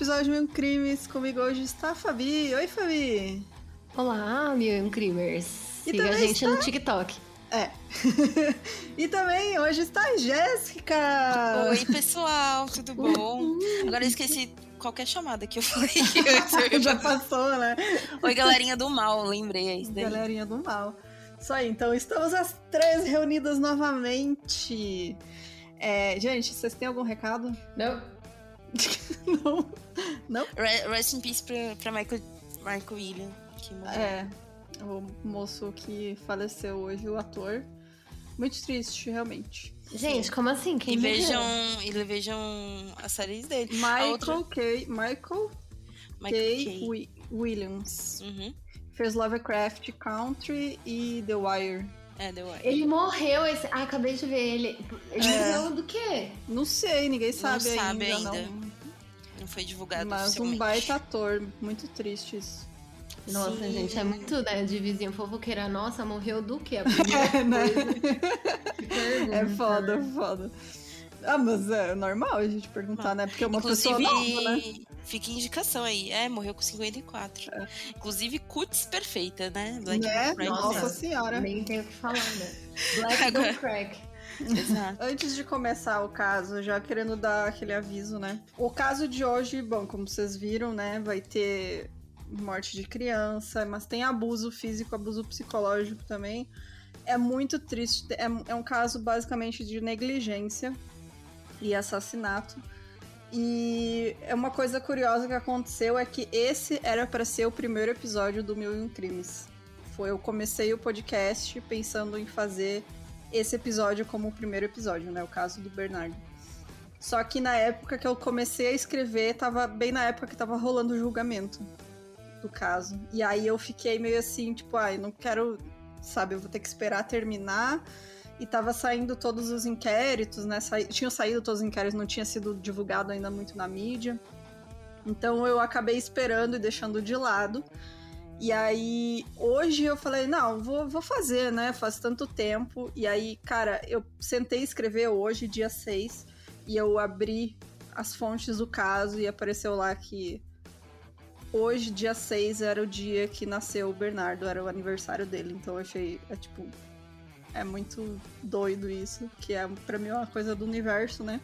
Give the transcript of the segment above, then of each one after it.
episódio Mil Crimes. Comigo hoje está a Fabi. Oi, Fabi! Olá, Mil Crimers. Siga a gente está... no TikTok. É. e também hoje está a Jéssica! Oi, pessoal, tudo bom? Agora eu esqueci qualquer chamada que eu falei. Já passou, né? Oi, galerinha do mal, lembrei é daí. Galerinha do mal. Isso aí, então estamos as três reunidas novamente. É, gente, vocês têm algum recado? Não. não. Não? Rest in peace pra, pra Michael, Michael William, que morreu. É, o moço que faleceu hoje, o ator. Muito triste, realmente. Gente, como assim? Quem e vejam, e vejam as séries dele. Michael outra... K. Michael, Michael K. K. Williams. Uhum. Fez Lovecraft Country e The Wire. É, The Wire. Ele morreu esse. Ah, acabei de ver ele. Ele é. morreu do quê? Não sei, ninguém sabe, não ainda. Sabe ainda. Não. não foi divulgado Mas um baita ator. Muito triste isso. Nossa, Sim. gente, é muito, né, de vizinho fofoqueira. Nossa, morreu do quê? A primeira né? coisa. é foda, foda. Ah, mas é normal a gente perguntar, né? Porque é uma Inclusive, pessoa nova, né? Fica indicação aí. É, morreu com 54. É. Inclusive, cuts perfeita, né? Black né? Nossa senhora. Nem tenho o que falar, né? Black Agora... crack. Exato. Antes de começar o caso, já querendo dar aquele aviso, né? O caso de hoje, bom, como vocês viram, né? Vai ter morte de criança, mas tem abuso físico, abuso psicológico também. É muito triste. É, é um caso basicamente de negligência e assassinato. E é uma coisa curiosa que aconteceu é que esse era para ser o primeiro episódio do Mil e um Crimes. Foi eu comecei o podcast pensando em fazer esse episódio como o primeiro episódio, né, o caso do Bernardo. Só que na época que eu comecei a escrever, tava bem na época que tava rolando o julgamento do caso. E aí eu fiquei meio assim, tipo, ai, ah, não quero, sabe, eu vou ter que esperar terminar e tava saindo todos os inquéritos, né? Sa... Tinham saído todos os inquéritos, não tinha sido divulgado ainda muito na mídia. Então eu acabei esperando e deixando de lado. E aí, hoje eu falei, não, vou, vou fazer, né? Faz tanto tempo. E aí, cara, eu sentei escrever hoje, dia 6, e eu abri as fontes do caso e apareceu lá que hoje, dia 6, era o dia que nasceu o Bernardo, era o aniversário dele. Então eu achei, é, tipo, é muito doido isso, que é para mim uma coisa do universo, né?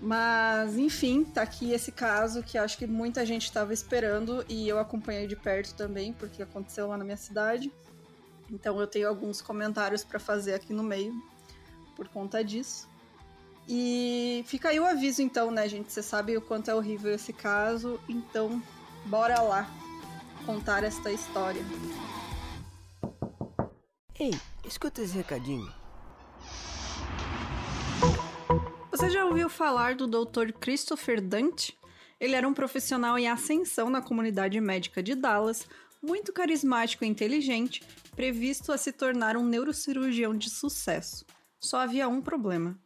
Mas, enfim, tá aqui esse caso que acho que muita gente estava esperando e eu acompanhei de perto também, porque aconteceu lá na minha cidade. Então eu tenho alguns comentários para fazer aqui no meio por conta disso. E fica aí o aviso então, né, gente? Você sabe o quanto é horrível esse caso, então bora lá contar esta história. Ei, escuta esse recadinho. Você já ouviu falar do Dr. Christopher Dante? Ele era um profissional em ascensão na comunidade médica de Dallas, muito carismático e inteligente, previsto a se tornar um neurocirurgião de sucesso. Só havia um problema.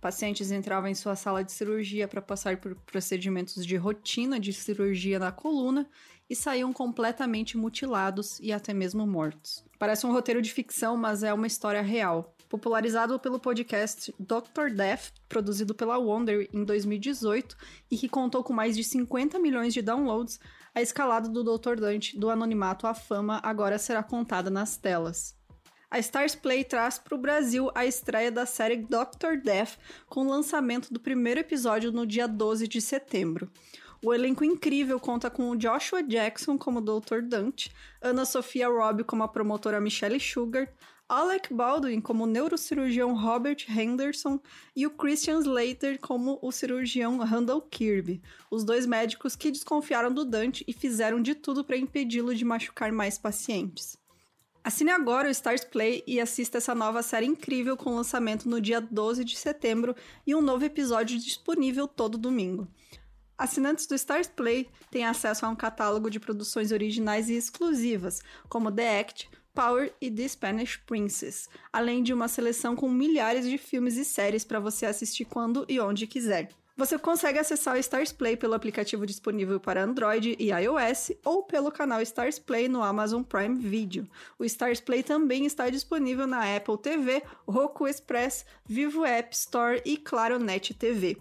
Pacientes entravam em sua sala de cirurgia para passar por procedimentos de rotina de cirurgia na coluna e saíam completamente mutilados e até mesmo mortos. Parece um roteiro de ficção, mas é uma história real. Popularizado pelo podcast Dr. Death, produzido pela Wonder em 2018 e que contou com mais de 50 milhões de downloads, a escalada do Dr. Dante do anonimato à fama agora será contada nas telas. A Stars Play traz para o Brasil a estreia da série Dr. Death, com o lançamento do primeiro episódio no dia 12 de setembro. O elenco incrível conta com Joshua Jackson como Dr. Dante, Ana Sofia Robb como a promotora Michelle Sugar, Alec Baldwin como o neurocirurgião Robert Henderson e o Christian Slater como o cirurgião Randall Kirby, os dois médicos que desconfiaram do Dante e fizeram de tudo para impedi-lo de machucar mais pacientes. Assine agora o Stars Play e assista essa nova série incrível com lançamento no dia 12 de setembro e um novo episódio disponível todo domingo. Assinantes do Stars Play têm acesso a um catálogo de produções originais e exclusivas, como The Act, Power e The Spanish Princess, além de uma seleção com milhares de filmes e séries para você assistir quando e onde quiser. Você consegue acessar o Stars Play pelo aplicativo disponível para Android e iOS ou pelo canal Stars Play no Amazon Prime Video. O Stars Play também está disponível na Apple TV, Roku Express, Vivo App Store e Claro Net TV.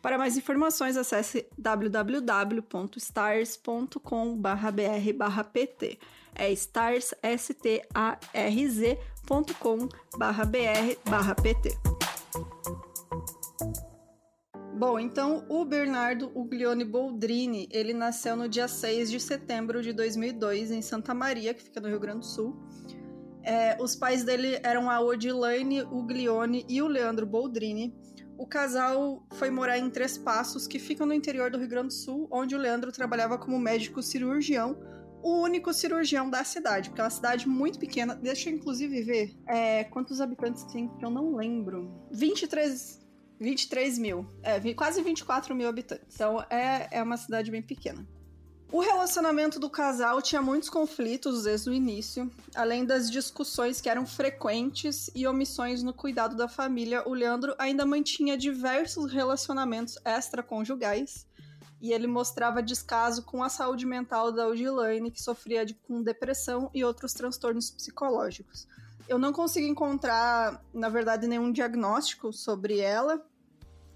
Para mais informações, acesse www.stars.com.br/pt. É stars, s t a r z.com/br/pt. Bom, então o Bernardo Uglione Boldrini, ele nasceu no dia 6 de setembro de 2002 em Santa Maria, que fica no Rio Grande do Sul. É, os pais dele eram a Odilane Uglione e o Leandro Boldrini o casal foi morar em Três Passos, que fica no interior do Rio Grande do Sul, onde o Leandro trabalhava como médico cirurgião, o único cirurgião da cidade, porque é uma cidade muito pequena. Deixa eu inclusive ver é, quantos habitantes tem, que eu não lembro. 23, 23 mil. É, quase 24 mil habitantes. Então é, é uma cidade bem pequena. O relacionamento do casal tinha muitos conflitos desde o início, além das discussões que eram frequentes e omissões no cuidado da família. O Leandro ainda mantinha diversos relacionamentos extraconjugais e ele mostrava descaso com a saúde mental da Odilane, que sofria de, com depressão e outros transtornos psicológicos. Eu não consigo encontrar, na verdade, nenhum diagnóstico sobre ela,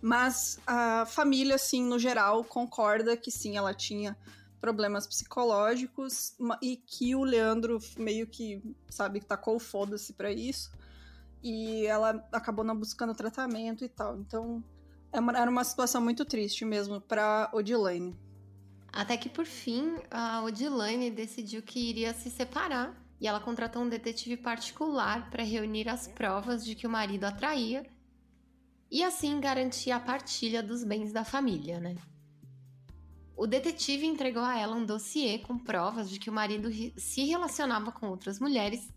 mas a família, assim, no geral, concorda que sim, ela tinha problemas psicológicos e que o Leandro meio que, sabe, tacou foda-se pra isso. E ela acabou não buscando tratamento e tal. Então, é era uma situação muito triste mesmo pra Odilane. Até que por fim, a Odilane decidiu que iria se separar e ela contratou um detetive particular para reunir as provas de que o marido a traía e assim garantir a partilha dos bens da família, né? O detetive entregou a ela um dossiê com provas de que o marido se relacionava com outras mulheres,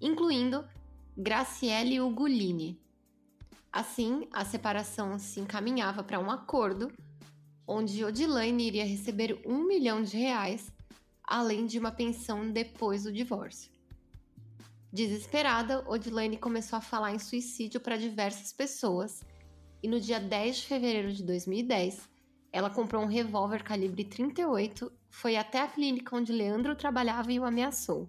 incluindo Graciele Ugolini. Assim, a separação se encaminhava para um acordo onde Odilane iria receber um milhão de reais, além de uma pensão depois do divórcio. Desesperada, Odilane começou a falar em suicídio para diversas pessoas e no dia 10 de fevereiro de 2010, ela comprou um revólver calibre 38, foi até a clínica onde Leandro trabalhava e o ameaçou.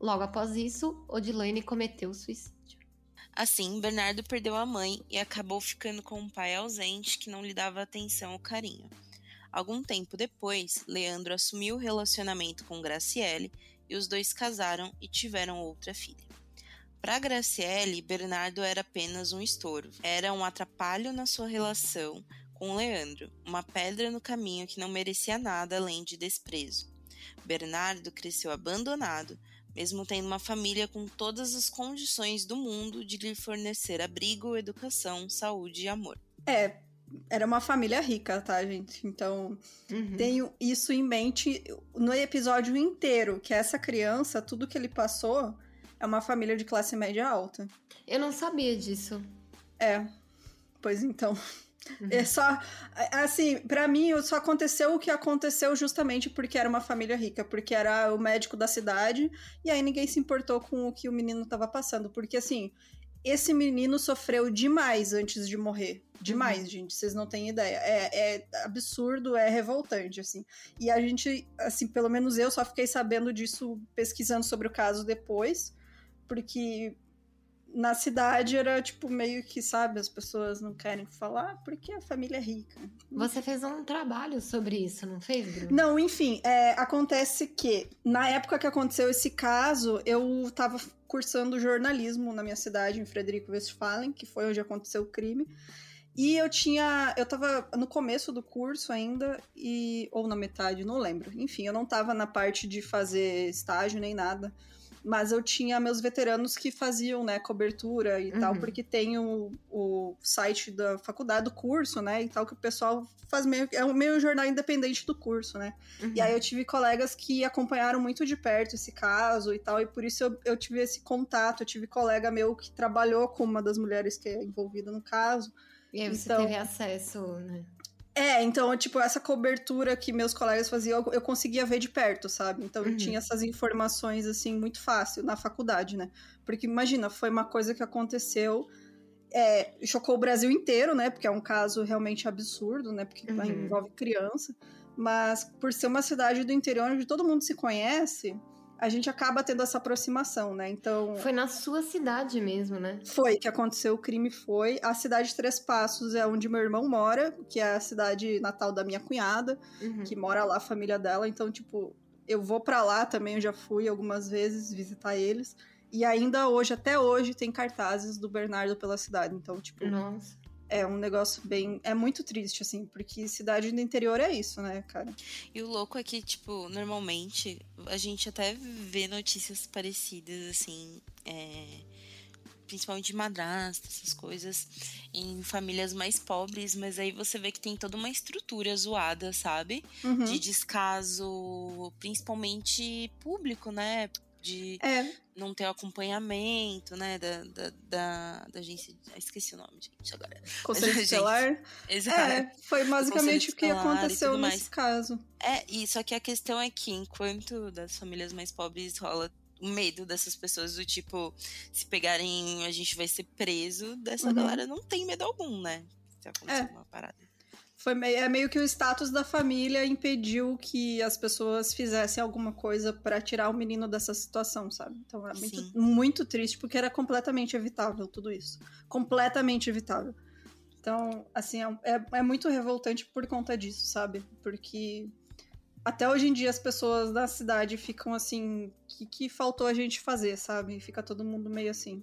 Logo após isso, Odilane cometeu suicídio. Assim, Bernardo perdeu a mãe e acabou ficando com um pai ausente que não lhe dava atenção ou carinho. Algum tempo depois, Leandro assumiu o relacionamento com Graciele e os dois casaram e tiveram outra filha. Para Graciele, Bernardo era apenas um estorvo, era um atrapalho na sua relação, com Leandro, uma pedra no caminho que não merecia nada além de desprezo. Bernardo cresceu abandonado, mesmo tendo uma família com todas as condições do mundo de lhe fornecer abrigo, educação, saúde e amor. É, era uma família rica, tá, gente? Então, uhum. tenho isso em mente no episódio inteiro, que essa criança, tudo que ele passou, é uma família de classe média alta. Eu não sabia disso. É. Pois então. Uhum. É só. Assim, para mim, só aconteceu o que aconteceu justamente porque era uma família rica, porque era o médico da cidade, e aí ninguém se importou com o que o menino tava passando. Porque, assim, esse menino sofreu demais antes de morrer. Demais, uhum. gente, vocês não têm ideia. É, é, absurdo, é revoltante, assim. E a gente, assim, pelo menos eu só fiquei sabendo disso pesquisando sobre o caso depois, porque na cidade era tipo meio que, sabe, as pessoas não querem falar porque a família é rica. Você fez um trabalho sobre isso, não fez, Bruno? Não, enfim, é, acontece que na época que aconteceu esse caso, eu tava cursando jornalismo na minha cidade, em Frederico Westphalen, que foi onde aconteceu o crime. E eu tinha. Eu tava no começo do curso ainda, e. ou na metade, não lembro. Enfim, eu não tava na parte de fazer estágio nem nada mas eu tinha meus veteranos que faziam, né, cobertura e uhum. tal, porque tem o, o site da faculdade, do curso, né, e tal, que o pessoal faz meio, é um meio jornal independente do curso, né. Uhum. E aí eu tive colegas que acompanharam muito de perto esse caso e tal, e por isso eu, eu tive esse contato, eu tive colega meu que trabalhou com uma das mulheres que é envolvida no caso. E aí você então, teve acesso, né? É, então, tipo, essa cobertura que meus colegas faziam, eu, conseguia ver de perto, sabe? Então, uhum. eu tinha essas informações, assim, muito fácil na faculdade, né? Porque, imagina, foi uma coisa que aconteceu, é, chocou o Brasil inteiro, né? Porque é um caso realmente absurdo, né? Porque uhum. envolve criança. Mas, por ser uma cidade do interior onde todo mundo se conhece, a gente acaba tendo essa aproximação, né? Então. Foi na sua cidade mesmo, né? Foi que aconteceu o crime, foi. A cidade de Três Passos é onde meu irmão mora, que é a cidade natal da minha cunhada, Uhum. que mora lá a família dela. Então, tipo, eu vou pra lá também, eu já fui algumas vezes visitar eles. E ainda hoje, até hoje, tem cartazes do Bernardo pela cidade. Então, tipo, Nossa. É um negócio bem. É muito triste, assim, porque cidade do interior é isso, né, cara? E o louco é que, tipo, normalmente a gente até vê notícias parecidas, assim, é, principalmente de madrasta, essas coisas, em famílias mais pobres, mas aí você vê que tem toda uma estrutura zoada, sabe? Uhum. De descaso, principalmente público, né? De É, não ter o acompanhamento, né? Da, da, da, da agência. ah, Esqueci o nome, gente, agora. conselho Gente, tutelar. Exato. É, foi basicamente o que aconteceu nesse caso. É, e só que a questão é que enquanto das famílias mais pobres rola o medo dessas pessoas do tipo, se pegarem, a gente vai ser preso, dessa Uhum. galera não tem medo algum, né? Se acontecer É. uma parada. Foi meio, é meio que o status da família impediu que as pessoas fizessem alguma coisa pra tirar o menino dessa situação, sabe? Então é muito, Sim. muito triste, porque era completamente evitável tudo isso. Completamente evitável. Então, assim, é, é, é muito revoltante por conta disso, sabe? Porque até hoje em dia as pessoas da cidade ficam assim, que, que faltou a gente fazer, sabe? Fica todo mundo meio assim.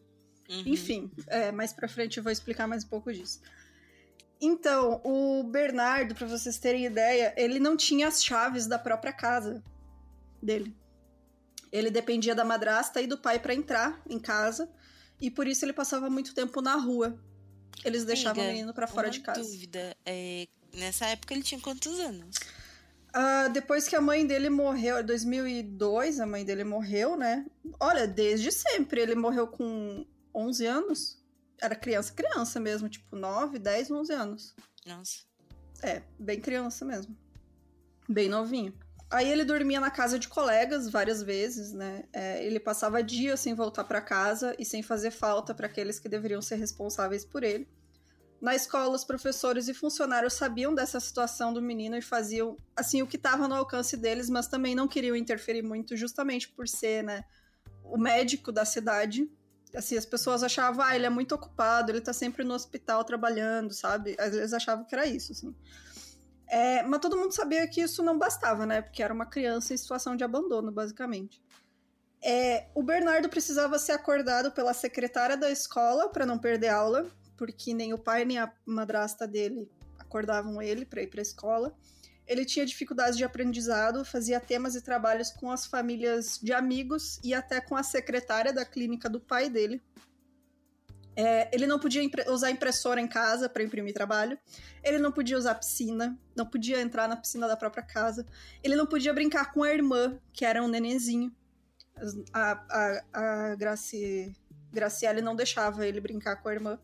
Uhum. Enfim, é, mais pra frente eu vou explicar mais um pouco disso. Então, o Bernardo, pra vocês terem ideia, ele não tinha as chaves da própria casa dele. Ele dependia da madrasta e do pai pra entrar em casa, e por isso ele passava muito tempo na rua. Eles deixavam o Amiga, menino pra fora de casa. dúvida, é, nessa época ele tinha quantos anos? Ah, depois que a mãe dele morreu, em 2002, a mãe dele morreu, né? Olha, desde sempre. Ele morreu com 11 anos. Era criança, criança mesmo, tipo 9, 10, 11 anos. Nossa. É, bem criança mesmo. Bem novinho. Aí ele dormia na casa de colegas várias vezes, né? É, ele passava dias sem voltar pra casa e sem fazer falta para aqueles que deveriam ser responsáveis por ele. Na escola, os professores e funcionários sabiam dessa situação do menino e faziam, assim, o que estava no alcance deles, mas também não queriam interferir muito, justamente por ser, né, o médico da cidade. Assim, as pessoas achavam, ah, ele é muito ocupado, ele tá sempre no hospital trabalhando, sabe? Às vezes achavam que era isso, assim. É, mas todo mundo sabia que isso não bastava, né? Porque era uma criança em situação de abandono, basicamente. É, o Bernardo precisava ser acordado pela secretária da escola para não perder aula, porque nem o pai nem a madrasta dele acordavam ele para ir para a escola. Ele tinha dificuldades de aprendizado, fazia temas e trabalhos com as famílias de amigos e até com a secretária da clínica do pai dele. É, ele não podia impre- usar impressora em casa para imprimir trabalho. Ele não podia usar piscina, não podia entrar na piscina da própria casa. Ele não podia brincar com a irmã, que era um nenenzinho. A, a, a Graci, Graciele não deixava ele brincar com a irmã.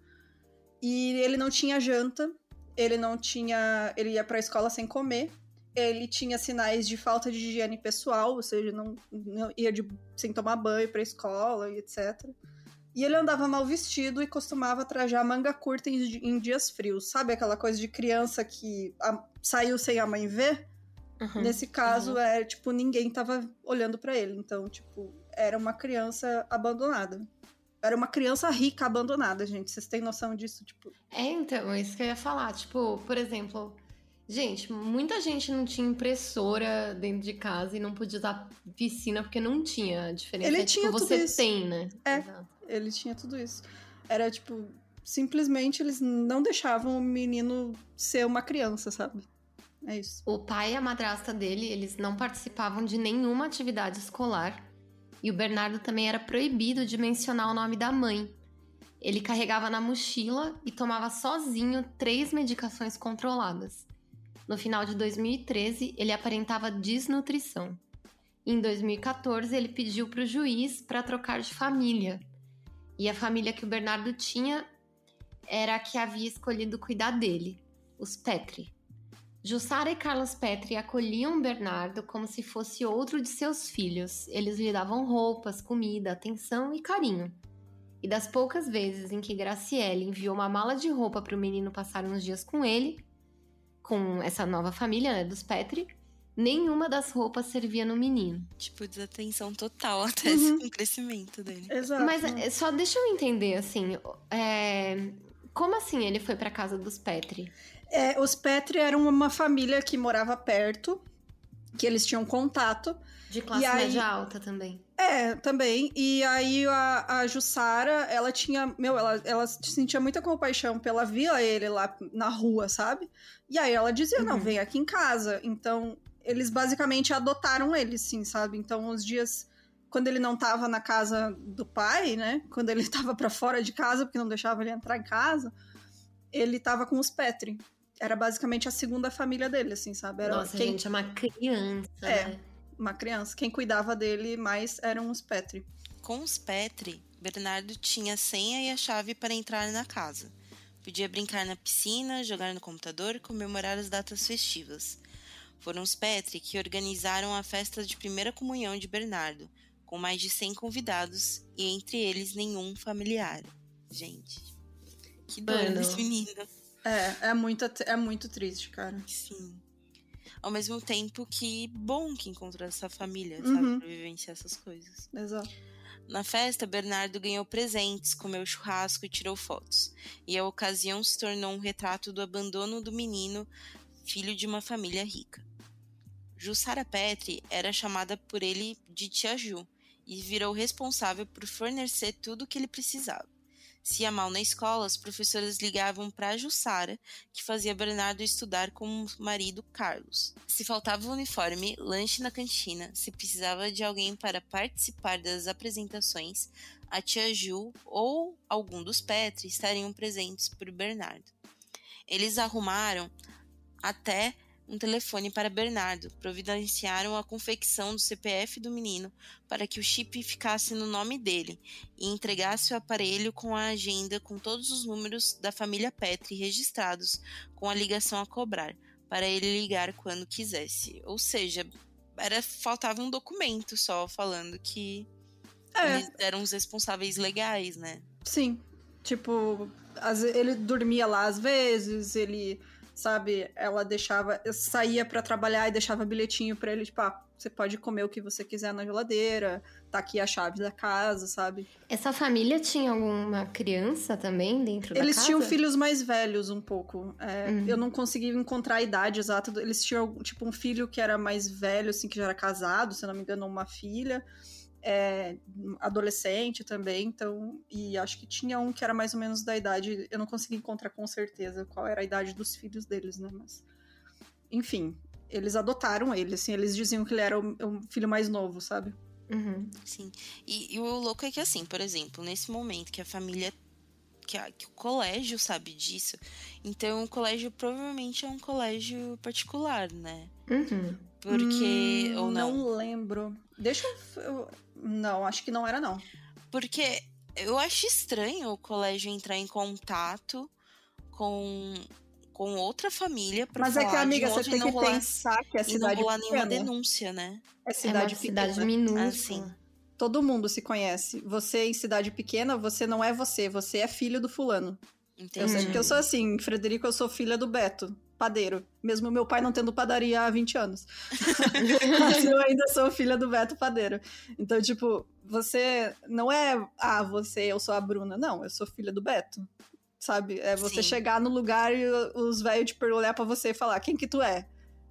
E ele não tinha janta, ele não tinha. Ele ia pra escola sem comer. Ele tinha sinais de falta de higiene pessoal, ou seja, não, não ia de- sem tomar banho pra escola e etc. E ele andava mal vestido e costumava trajar manga curta em, em dias frios. Sabe aquela coisa de criança que a- saiu sem a mãe ver? Uhum. Nesse caso, é tipo, ninguém tava olhando pra ele. Então, tipo, era uma criança abandonada. Era uma criança rica abandonada, gente. Vocês têm noção disso? Tipo, É, então, é isso que eu ia falar. Tipo, por exemplo, gente, muita gente não tinha impressora dentro de casa e não podia usar piscina porque não tinha. A diferença Ele é, tipo, tinha tudo você isso. tem, né? É. Exato. ele tinha tudo isso. Era tipo, simplesmente eles não deixavam o menino ser uma criança, sabe? É isso. O pai e a madrasta dele, eles não participavam de nenhuma atividade escolar. E o Bernardo também era proibido de mencionar o nome da mãe. Ele carregava na mochila e tomava sozinho três medicações controladas. No final de 2013, ele aparentava desnutrição. Em 2014, ele pediu para o juiz para trocar de família. E a família que o Bernardo tinha era a que havia escolhido cuidar dele, os Petri. Jussara e Carlos Petri acolhiam Bernardo como se fosse outro de seus filhos. Eles lhe davam roupas, comida, atenção e carinho. E das poucas vezes em que Graciele enviou uma mala de roupa para o menino passar uns dias com ele, com essa nova família né, dos Petri, nenhuma das roupas servia no menino. Tipo, desatenção total até Uhum. o crescimento dele. Exato. Mas é, só deixa eu entender, assim, é, como assim ele foi pra casa dos Petri? É, os Petri eram uma família que morava perto, que eles tinham contato. De classe aí- média alta também. É, também. E aí a, a Jussara, ela tinha. Meu, ela, ela sentia muita compaixão pela via ele lá na rua, sabe? E aí ela dizia: não, Uhum. vem aqui em casa. Então, eles basicamente adotaram ele, sim, sabe? Então, os dias. Quando ele não tava na casa do pai, né? Quando ele tava pra fora de casa, porque não deixava ele entrar em casa, ele tava com os Petri. Era basicamente a segunda família dele, assim, sabe? Era Nossa, quem, gente, é uma criança, É. né? uma criança. Quem cuidava dele mais eram os Petri. Com os Petri, Bernardo tinha a senha e a chave para entrar na casa. Podia brincar na piscina, jogar no computador e comemorar as datas festivas. Foram os Petri que organizaram a festa de primeira comunhão de Bernardo, com mais de 100 convidados e entre eles nenhum familiar. Gente, que dor Mano. desse menino. É, é muito, é muito triste, cara. Sim. Ao mesmo tempo que bom que encontrou essa família, Uhum. sabe? Pra vivenciar essas coisas. Exato. Na festa, Bernardo ganhou presentes, comeu churrasco e tirou fotos. E a ocasião se tornou um retrato do abandono do menino, filho de uma família rica. Jussara Petri era chamada por ele de Tia Ju e virou responsável por fornecer tudo o que ele precisava. Se ia mal na escola, os professores ligavam para Jussara, que fazia Bernardo estudar com o marido Carlos. Se faltava uniforme, lanche na cantina, se precisava de alguém para participar das apresentações, a tia Ju ou algum dos Petri estariam presentes por Bernardo. Eles arrumaram até um telefone para Bernardo, providenciaram a confecção do CPF do menino para que o chip ficasse no nome dele e entregasse o aparelho com a agenda com todos os números da família Petri registrados com a ligação a cobrar, para ele ligar quando quisesse. Ou seja, era faltava um documento só falando que É, eles eram os responsáveis legais, né? sim. Tipo, ele dormia lá às vezes, ele, sabe, ela deixava, saía pra trabalhar e deixava bilhetinho pra ele, tipo, ah, você pode comer o que você quiser na geladeira, tá aqui a chave da casa, sabe? Essa família tinha alguma criança também dentro da Eles casa? tinham filhos mais velhos um pouco. É, Uhum. Eu não consegui encontrar a idade exata. Eles tinham, tipo, um filho que era mais velho, assim, que já era casado, se não me engano, uma filha. É, adolescente também, então. E acho que tinha um que era mais ou menos da idade. Eu não consegui encontrar com certeza qual era a idade dos filhos deles, né? Mas. Enfim, eles adotaram ele, assim, eles diziam que ele era o, o filho mais novo, sabe? Uhum. Sim. E, e o louco é que, assim, por exemplo, nesse momento que a família. Que, a- que o colégio sabe disso, então o colégio provavelmente é um colégio particular, né? Uhum. Porque. Hum, ou não? lembro. Deixa eu, eu. Não, acho que não era, não. Porque eu acho estranho o colégio entrar em contato com, com outra família pra Mas é que, amiga, de você tem não que rolar, pensar que é e não cidade rolar nenhuma denúncia, né? É É cidade uma pequena. cidade minúscula. Ah, sim. Todo mundo se conhece. Você em cidade pequena, você não é você, você é filho do fulano. Eu Entendi. sei porque eu sou assim, Frederico, eu sou filha do Beto, padeiro. Mesmo meu pai não tendo padaria há 20 anos. Mas eu ainda sou filha do Beto padeiro. Então, tipo, você não é, ah, você, eu sou a Bruna. Não, eu sou filha do Beto. Sabe? É você Sim. chegar no lugar e os velhos te olhar pra você e falar quem que tu é.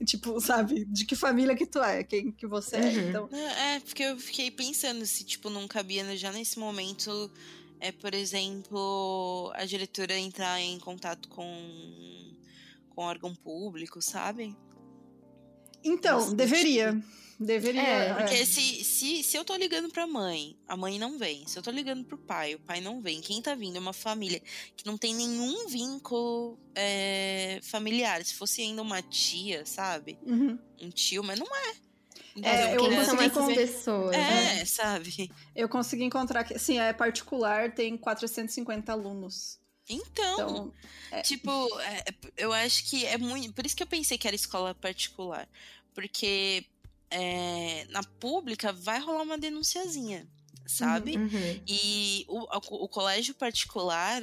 Tipo, sabe? De que família que tu é, quem que você é. Uhum. Então, É, porque eu fiquei pensando se, tipo, não cabia já nesse momento, é, por exemplo, a diretora entrar em contato com, com órgão público, sabe? então deveria. Deveria. É, é. Porque se, se, se eu tô ligando pra mãe, a mãe não vem. Se eu tô ligando pro pai, o pai não vem. Quem tá vindo é uma família que não tem nenhum vínculo é, familiar. Se fosse ainda uma tia, sabe? Uhum. Um tio, mas não é. É, Entendeu? eu são consegui conven- pessoas? né? É, sabe? Eu consegui encontrar que, sim, é particular, tem 450 alunos. Então, Então, tipo, é, eu acho que é muito. Por isso que eu pensei que era escola particular. Porque é, na pública vai rolar uma denunciazinha, sabe? Uhum. E o, o colégio particular,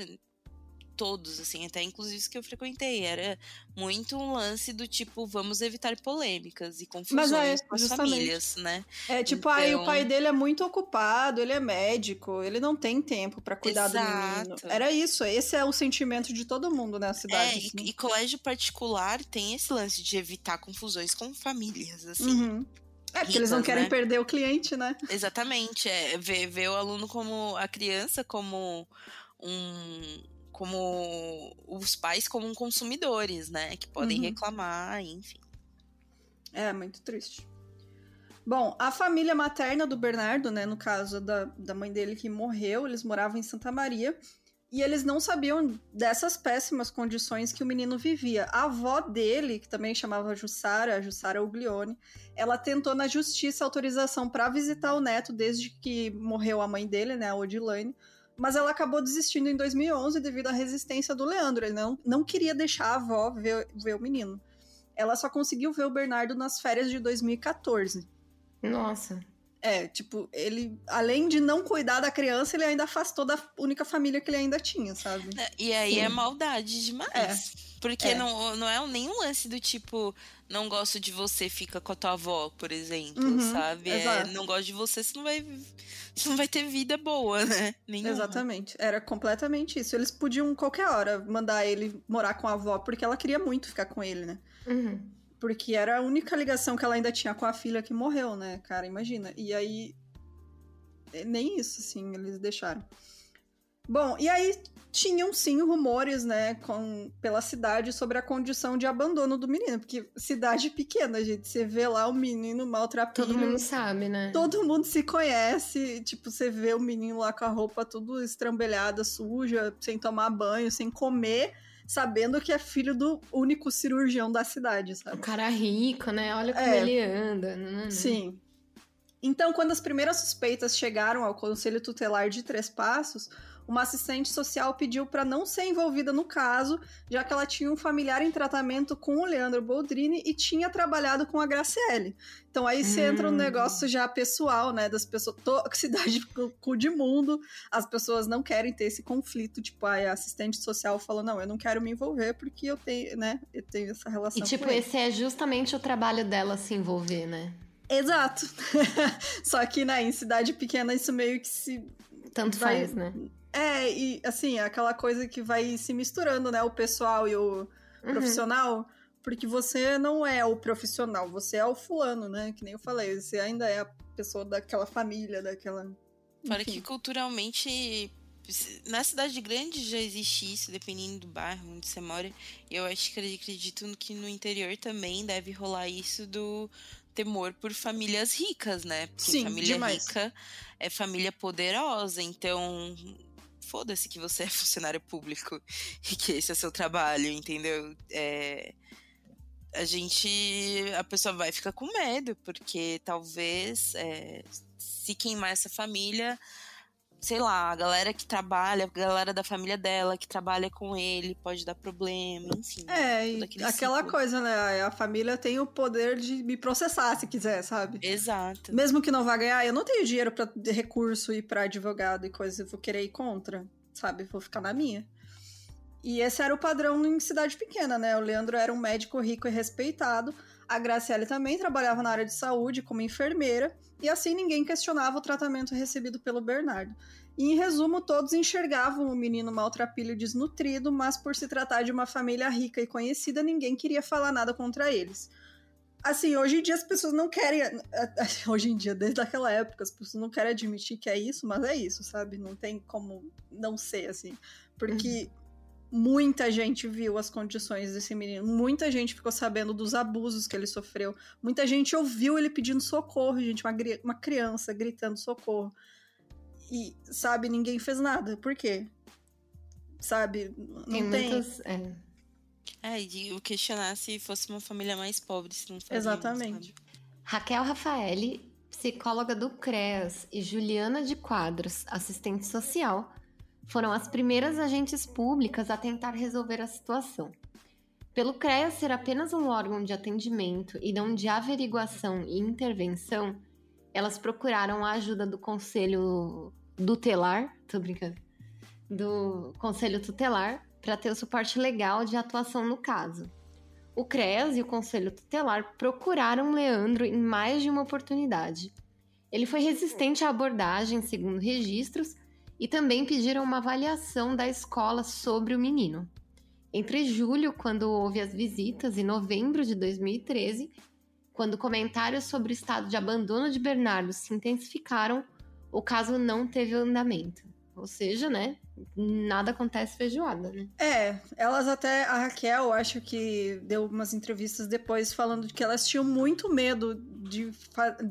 todos, assim, até inclusive os que eu frequentei. Era muito um lance do tipo, vamos evitar polêmicas e confusões é, com as famílias, né? É tipo, então... aí o pai dele é muito ocupado, ele é médico, ele não tem tempo para cuidar Exato. do menino. Era isso, esse é o sentimento de todo mundo na cidade. É, assim. e, e, colégio particular tem esse lance de evitar confusões com famílias, assim. Uhum. É, porque eles não querem né? perder o cliente, né? Exatamente. É, ver, ver o aluno como. a criança como um. Como os pais como consumidores, né? Que podem uhum. reclamar, enfim. É, muito triste. Bom, a família materna do Bernardo, né, no caso da, da mãe dele que morreu, eles moravam em Santa Maria, e eles não sabiam dessas péssimas condições que o menino vivia. A avó dele, que também chamava Jussara, a Jussara Uglione, ela tentou na justiça autorização para visitar o neto desde que morreu a mãe dele, né, a Odilane, mas ela acabou desistindo em 2011 devido à resistência do Leandro. Ele não, não queria deixar a avó ver, ver o menino. Ela só conseguiu ver o Bernardo nas férias de 2014. Nossa. É, tipo, ele, além de não cuidar da criança, ele ainda afastou da única família que ele ainda tinha, sabe? É, e aí Sim. é maldade demais. É. Porque é. Não, não é nenhum lance do tipo, não gosto de você, fica com a tua avó, por exemplo, uhum, sabe? É, não gosto de você, você não vai. Você não vai ter vida boa, né? Nenhuma. Exatamente. Era completamente isso. Eles podiam, qualquer hora, mandar ele morar com a avó, porque ela queria muito ficar com ele, né? Uhum. Porque era a única ligação que ela ainda tinha com a filha que morreu, né, cara? Imagina. E aí. É, nem isso, assim, eles deixaram. Bom, e aí tinham sim rumores, né, com, pela cidade sobre a condição de abandono do menino, porque cidade pequena, gente, você vê lá o menino maltratado. Todo mundo sabe, né? Todo mundo se conhece, tipo, você vê o menino lá com a roupa tudo estrambelhada, suja, sem tomar banho, sem comer sabendo que é filho do único cirurgião da cidade, sabe? O cara rico, né? Olha como é. ele anda. Não, não. Sim. Então, quando as primeiras suspeitas chegaram ao Conselho Tutelar de Três Passos, uma assistente social pediu para não ser envolvida no caso, já que ela tinha um familiar em tratamento com o Leandro Boldrini e tinha trabalhado com a Graciele. Então aí você hum. entra um negócio já pessoal, né? Das pessoas. To, cidade cu de mundo, as pessoas não querem ter esse conflito. Tipo, a assistente social falou: não, eu não quero me envolver porque eu tenho, né? Eu tenho essa relação. E tipo, esse é justamente o trabalho dela se envolver, né? Exato. Só que, né, em cidade pequena isso meio que se. Tanto vai... faz, né? É, e assim, é aquela coisa que vai se misturando, né? O pessoal e o uhum. profissional. Porque você não é o profissional, você é o fulano, né? Que nem eu falei, você ainda é a pessoa daquela família, daquela. Fora que culturalmente na cidade grande já existe isso, dependendo do bairro onde você mora. Eu acho que acredito que no interior também deve rolar isso do temor por famílias ricas, né? Porque Sim, família demais. rica é família poderosa, então foda-se que você é funcionário público e que esse é seu trabalho, entendeu? É, a gente. A pessoa vai ficar com medo, porque talvez é, se queimar essa família, sei lá, a galera que trabalha, a galera da família dela que trabalha com ele pode dar problema, enfim. É, aquela ciclo. coisa, né? A família tem o poder de me processar se quiser, sabe? Exato. Mesmo que não vá ganhar, eu não tenho dinheiro para recurso e para advogado e coisa, eu vou querer ir contra, sabe? Vou ficar na minha. E esse era o padrão em cidade pequena, né? O Leandro era um médico rico e respeitado. A Graciele também trabalhava na área de saúde como enfermeira, e assim ninguém questionava o tratamento recebido pelo Bernardo. E, em resumo, todos enxergavam o menino maltrapilho desnutrido, mas por se tratar de uma família rica e conhecida, ninguém queria falar nada contra eles. Assim, hoje em dia as pessoas não querem. Hoje em dia, desde aquela época, as pessoas não querem admitir que é isso, mas é isso, sabe? Não tem como não ser assim. Porque uhum muita gente viu as condições desse menino, muita gente ficou sabendo dos abusos que ele sofreu, muita gente ouviu ele pedindo socorro, gente, uma, uma criança gritando socorro. E, sabe, ninguém fez nada. Por quê? Sabe, não tem. tem... Muitas, é. é, e o questionar se fosse uma família mais pobre, se não fosse. Exatamente. Raquel Rafaeli, psicóloga do CREAS, e Juliana de Quadros, assistente social, foram as primeiras agentes públicas a tentar resolver a situação. Pelo CREA ser apenas um órgão de atendimento e não de averiguação e intervenção, elas procuraram a ajuda do Conselho Tutelar, tô brincando, do Conselho Tutelar para ter o suporte legal de atuação no caso. O CREAS e o Conselho Tutelar procuraram Leandro em mais de uma oportunidade. Ele foi resistente à abordagem, segundo registros, e também pediram uma avaliação da escola sobre o menino. Entre julho, quando houve as visitas, e novembro de 2013, quando comentários sobre o estado de abandono de Bernardo se intensificaram, o caso não teve andamento. Ou seja, né, nada acontece feijoada, né? É, elas até, a Raquel, acho que deu umas entrevistas depois falando que elas tinham muito medo de,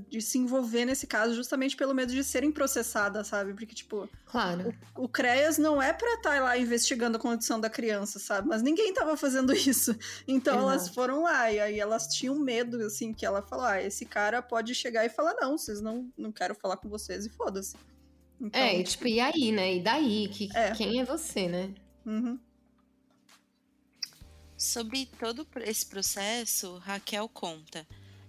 de se envolver nesse caso, justamente pelo medo de serem processadas, sabe? Porque, tipo, claro. o, o CREAS não é pra estar tá lá investigando a condição da criança, sabe? Mas ninguém tava fazendo isso. Então Exato. elas foram lá, e aí elas tinham medo, assim, que ela falou: ah, esse cara pode chegar e falar, não, vocês não, não quero falar com vocês e foda-se. Então, é, e, tipo, e aí, né? E daí? Que, é. Quem é você, né? Uhum. Sobre todo esse processo, Raquel conta: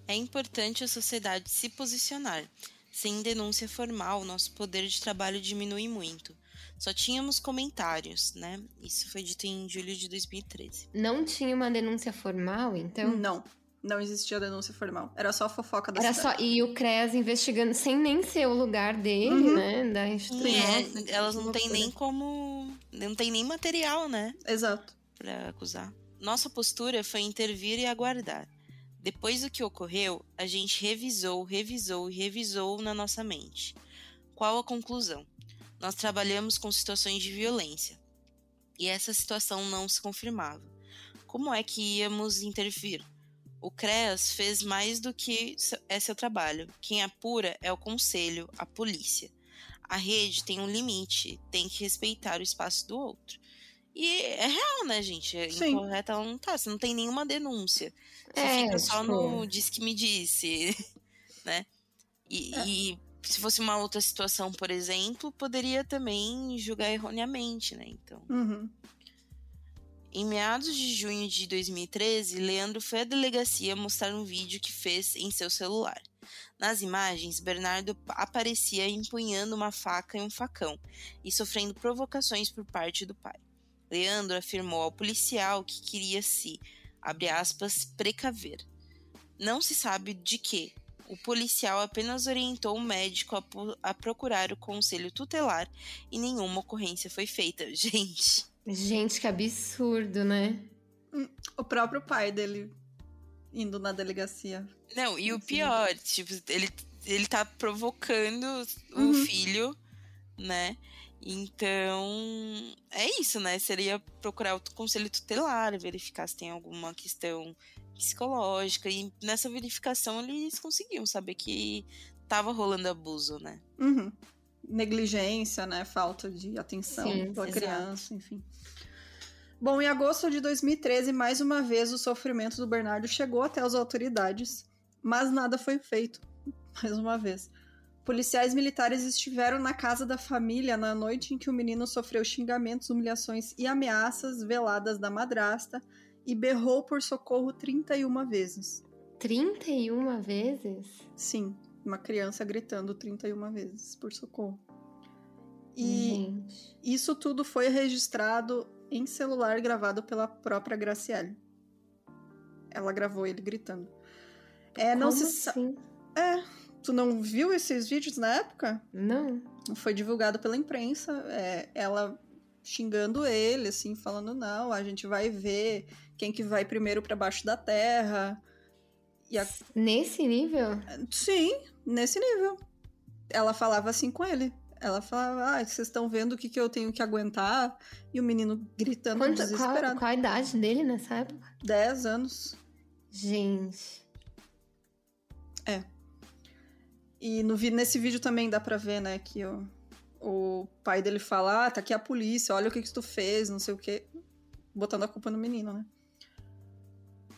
é importante a sociedade se posicionar. Sem denúncia formal, nosso poder de trabalho diminui muito. Só tínhamos comentários, né? Isso foi dito em julho de 2013. Não tinha uma denúncia formal, então? Não. Não existia denúncia formal. Era só fofoca da Era cidade. só E o CREAS investigando sem nem ser o lugar dele, uhum. né? Da instituição. É, elas não têm nem como. Não tem nem material, né? Exato. Pra acusar. Nossa postura foi intervir e aguardar. Depois do que ocorreu, a gente revisou, revisou e revisou na nossa mente. Qual a conclusão? Nós trabalhamos com situações de violência. E essa situação não se confirmava. Como é que íamos intervir? O CREAS fez mais do que é seu trabalho. Quem apura é o conselho, a polícia. A rede tem um limite, tem que respeitar o espaço do outro. E é real, né, gente? É Sim. Incorreta ela não tá. Você não tem nenhuma denúncia. Você é, fica só tipo... no diz que me disse, né? E, é. e, se fosse uma outra situação, por exemplo, poderia também julgar erroneamente, né? Então. Uhum. Em meados de junho de 2013, Leandro foi à delegacia mostrar um vídeo que fez em seu celular. Nas imagens, Bernardo aparecia empunhando uma faca e um facão e sofrendo provocações por parte do pai. Leandro afirmou ao policial que queria se, abre aspas, precaver. Não se sabe de que. O policial apenas orientou o médico a, a procurar o conselho tutelar e nenhuma ocorrência foi feita. Gente. Gente, que absurdo, né? Hum, o próprio pai dele indo na delegacia. Não, e o pior, tipo, ele, ele tá provocando uhum. o filho, né? Então, é isso, né? Seria procurar o conselho tutelar, verificar se tem alguma questão psicológica. E nessa verificação eles conseguiam saber que tava rolando abuso, né? Uhum negligência, né? Falta de atenção Sim, pela exato. criança, enfim. Bom, em agosto de 2013, mais uma vez o sofrimento do Bernardo chegou até as autoridades, mas nada foi feito. Mais uma vez. Policiais militares estiveram na casa da família na noite em que o menino sofreu xingamentos, humilhações e ameaças veladas da madrasta e berrou por socorro 31 vezes. 31 vezes? Sim uma criança gritando 31 vezes por socorro. E Gente. isso tudo foi registrado em celular gravado pela própria Graciele. Ela gravou ele gritando. É, não Como se assim? É, tu não viu esses vídeos na época? Não. Foi divulgado pela imprensa. É, ela xingando ele, assim, falando não, a gente vai ver quem que vai primeiro para baixo da terra. A... Nesse nível? Sim, nesse nível. Ela falava assim com ele. Ela falava, ah, vocês estão vendo o que, que eu tenho que aguentar? E o menino gritando Quanto, desesperado. Qual, qual a idade dele nessa época? Dez anos. Gente. É. E no, nesse vídeo também dá pra ver, né, que o, o pai dele fala, ah, tá aqui a polícia, olha o que que tu fez, não sei o quê. Botando a culpa no menino, né?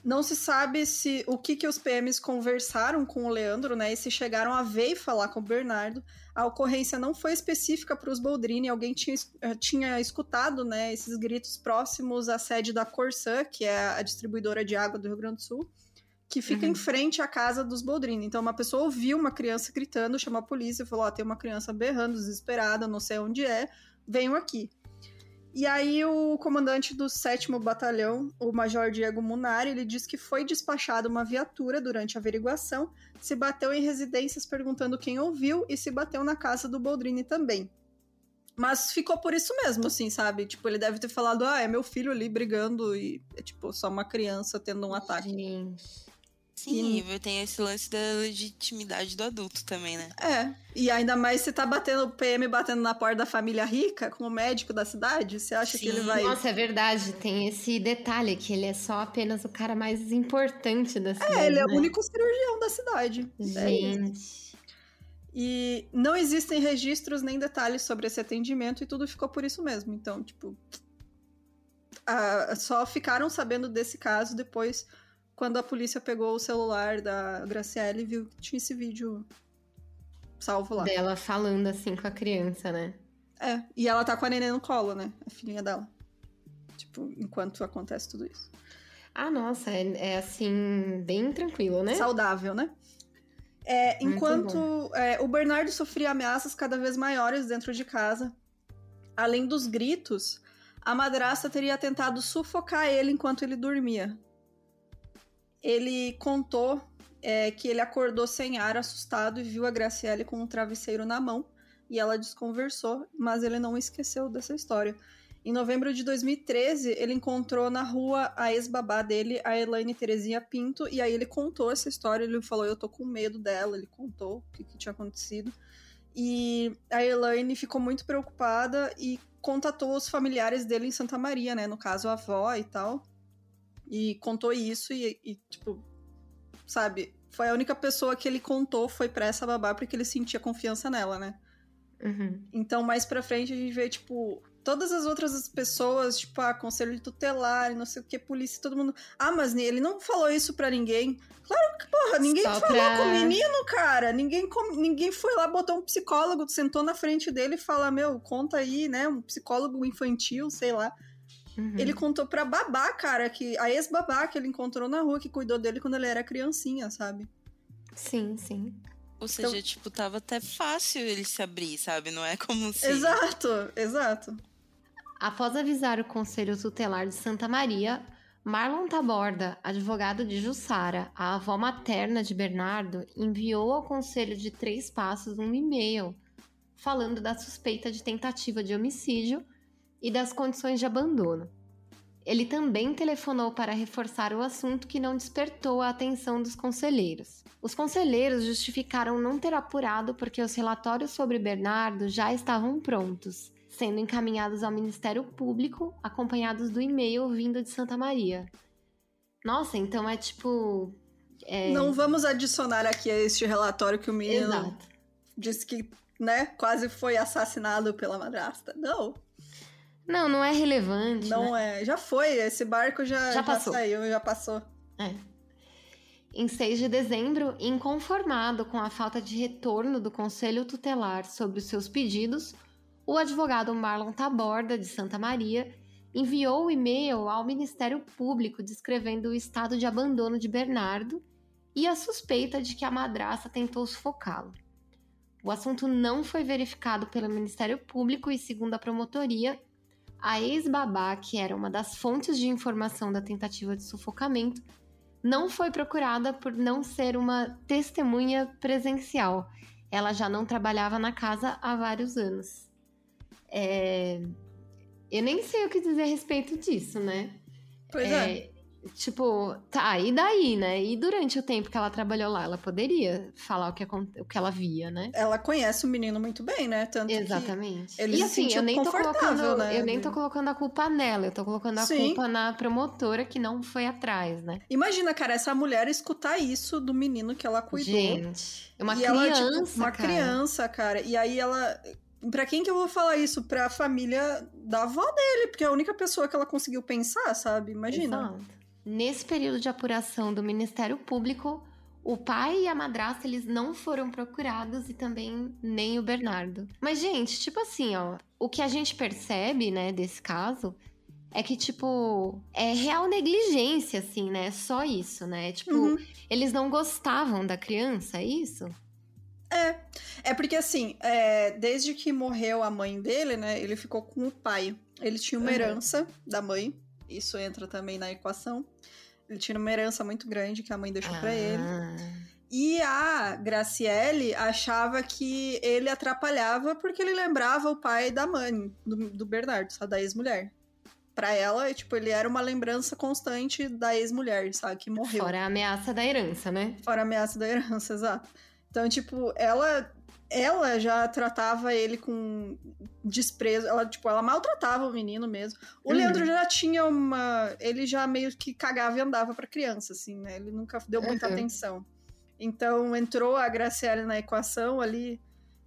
Não se sabe se o que, que os PMs conversaram com o Leandro, né? E se chegaram a ver e falar com o Bernardo. A ocorrência não foi específica para os Boldrini, alguém tinha, eh, tinha escutado né, esses gritos próximos à sede da Corsã, que é a distribuidora de água do Rio Grande do Sul, que fica uhum. em frente à casa dos Boldrini. Então, uma pessoa ouviu uma criança gritando, chamou a polícia e falou: Ó, oh, tem uma criança berrando, desesperada, não sei onde é, venham aqui. E aí o comandante do 7 Batalhão, o Major Diego Munari, ele diz que foi despachada uma viatura durante a averiguação, se bateu em residências perguntando quem ouviu e se bateu na casa do Boldrini também. Mas ficou por isso mesmo, assim, sabe? Tipo, ele deve ter falado, ah, é meu filho ali brigando e é tipo só uma criança tendo um ataque. Gente. Sim, e... tem esse lance da legitimidade do adulto também, né? É. E ainda mais se tá batendo, o PM batendo na porta da família rica, com o médico da cidade, você acha Sim. que ele vai. Nossa, é verdade. Tem esse detalhe que ele é só apenas o cara mais importante da cidade. É, ele é né? o único cirurgião da cidade. É Gente. É e não existem registros nem detalhes sobre esse atendimento e tudo ficou por isso mesmo. Então, tipo. só ficaram sabendo desse caso depois quando a polícia pegou o celular da Graciela e viu que tinha esse vídeo salvo lá. Dela falando assim com a criança, né? É, e ela tá com a neném no colo, né? A filhinha dela. Tipo, enquanto acontece tudo isso. Ah, nossa, é, é assim, bem tranquilo, né? Saudável, né? É, enquanto é, o Bernardo sofria ameaças cada vez maiores dentro de casa, além dos gritos, a madrasta teria tentado sufocar ele enquanto ele dormia ele contou é, que ele acordou sem ar, assustado, e viu a Graciele com um travesseiro na mão. E ela desconversou, mas ele não esqueceu dessa história. Em novembro de 2013, ele encontrou na rua a ex-babá dele, a Elaine Terezinha Pinto, e aí ele contou essa história. Ele falou: Eu tô com medo dela. Ele contou o que, que tinha acontecido. E a Elaine ficou muito preocupada e contatou os familiares dele em Santa Maria, né? No caso, a avó e tal. E contou isso e, e, tipo, sabe? Foi a única pessoa que ele contou foi pra essa babá porque ele sentia confiança nela, né? Uhum. Então, mais pra frente, a gente vê, tipo, todas as outras pessoas, tipo, ah, conselho tutelar, não sei o que, polícia, todo mundo. Ah, mas ele não falou isso pra ninguém. Claro que, porra, ninguém Só falou pra... com o menino, cara. Ninguém, com... ninguém foi lá, botou um psicólogo, sentou na frente dele e fala, meu, conta aí, né? Um psicólogo infantil, sei lá. Uhum. Ele contou pra babá, cara, que a ex-babá que ele encontrou na rua, que cuidou dele quando ele era criancinha, sabe? Sim, sim. Ou seja, então... tipo, tava até fácil ele se abrir, sabe? Não é como se. Exato, exato. Após avisar o Conselho Tutelar de Santa Maria, Marlon Taborda, advogado de Jussara, a avó materna de Bernardo, enviou ao Conselho de Três Passos um e-mail falando da suspeita de tentativa de homicídio e das condições de abandono. Ele também telefonou para reforçar o assunto que não despertou a atenção dos conselheiros. Os conselheiros justificaram não ter apurado porque os relatórios sobre Bernardo já estavam prontos, sendo encaminhados ao Ministério Público, acompanhados do e-mail vindo de Santa Maria. Nossa, então é tipo. É... Não vamos adicionar aqui a este relatório que o menino Exato. disse que, né, quase foi assassinado pela madrasta. Não. Não, não é relevante. Não né? é. Já foi. Esse barco já, já, já saiu, já passou. É. Em 6 de dezembro, inconformado com a falta de retorno do Conselho Tutelar sobre os seus pedidos, o advogado Marlon Taborda, de Santa Maria, enviou o e-mail ao Ministério Público descrevendo o estado de abandono de Bernardo e a suspeita de que a madraça tentou sufocá-lo. O assunto não foi verificado pelo Ministério Público e, segundo a promotoria, a ex-babá, que era uma das fontes de informação da tentativa de sufocamento, não foi procurada por não ser uma testemunha presencial. Ela já não trabalhava na casa há vários anos. É... Eu nem sei o que dizer a respeito disso, né? Pois é. é. Tipo, tá, e daí, né? E durante o tempo que ela trabalhou lá, ela poderia falar o que, o que ela via, né? Ela conhece o menino muito bem, né? Tanto Exatamente. ele e assim, eu nem tô colocando, né? eu nem tô colocando a culpa nela, eu tô colocando a Sim. culpa na promotora que não foi atrás, né? Imagina, cara, essa mulher escutar isso do menino que ela cuidou. Gente, é uma criança, ela, tipo, uma cara. criança, cara. E aí ela Pra quem que eu vou falar isso? Pra família da avó dele, porque é a única pessoa que ela conseguiu pensar, sabe? Imagina. Exato. Nesse período de apuração do Ministério Público, o pai e a madrasta eles não foram procurados e também nem o Bernardo. Mas gente, tipo assim, ó, o que a gente percebe, né, desse caso é que tipo é real negligência assim, né? Só isso, né? Tipo, Uhum. eles não gostavam da criança, é isso? É, é porque assim, é, desde que morreu a mãe dele, né, ele ficou com o pai. Ele tinha uma Uhum. herança da mãe, isso entra também na equação. Ele tinha uma herança muito grande que a mãe deixou pra ele. Ah. E a Graciele achava que ele atrapalhava porque ele lembrava o pai da mãe, do, do Bernardo, sabe, da ex-mulher. Pra ela, tipo, ele era uma lembrança constante da ex-mulher, sabe, que morreu. Fora a ameaça da herança, né? Fora a ameaça da herança, exato. Então, tipo, ela ela já tratava ele com desprezo, ela tipo, ela maltratava o menino mesmo. O Uhum. Leandro já tinha uma, ele já meio que cagava e andava pra criança assim, né? Ele nunca deu muita Uhum. atenção. Então, entrou a Graciela na equação ali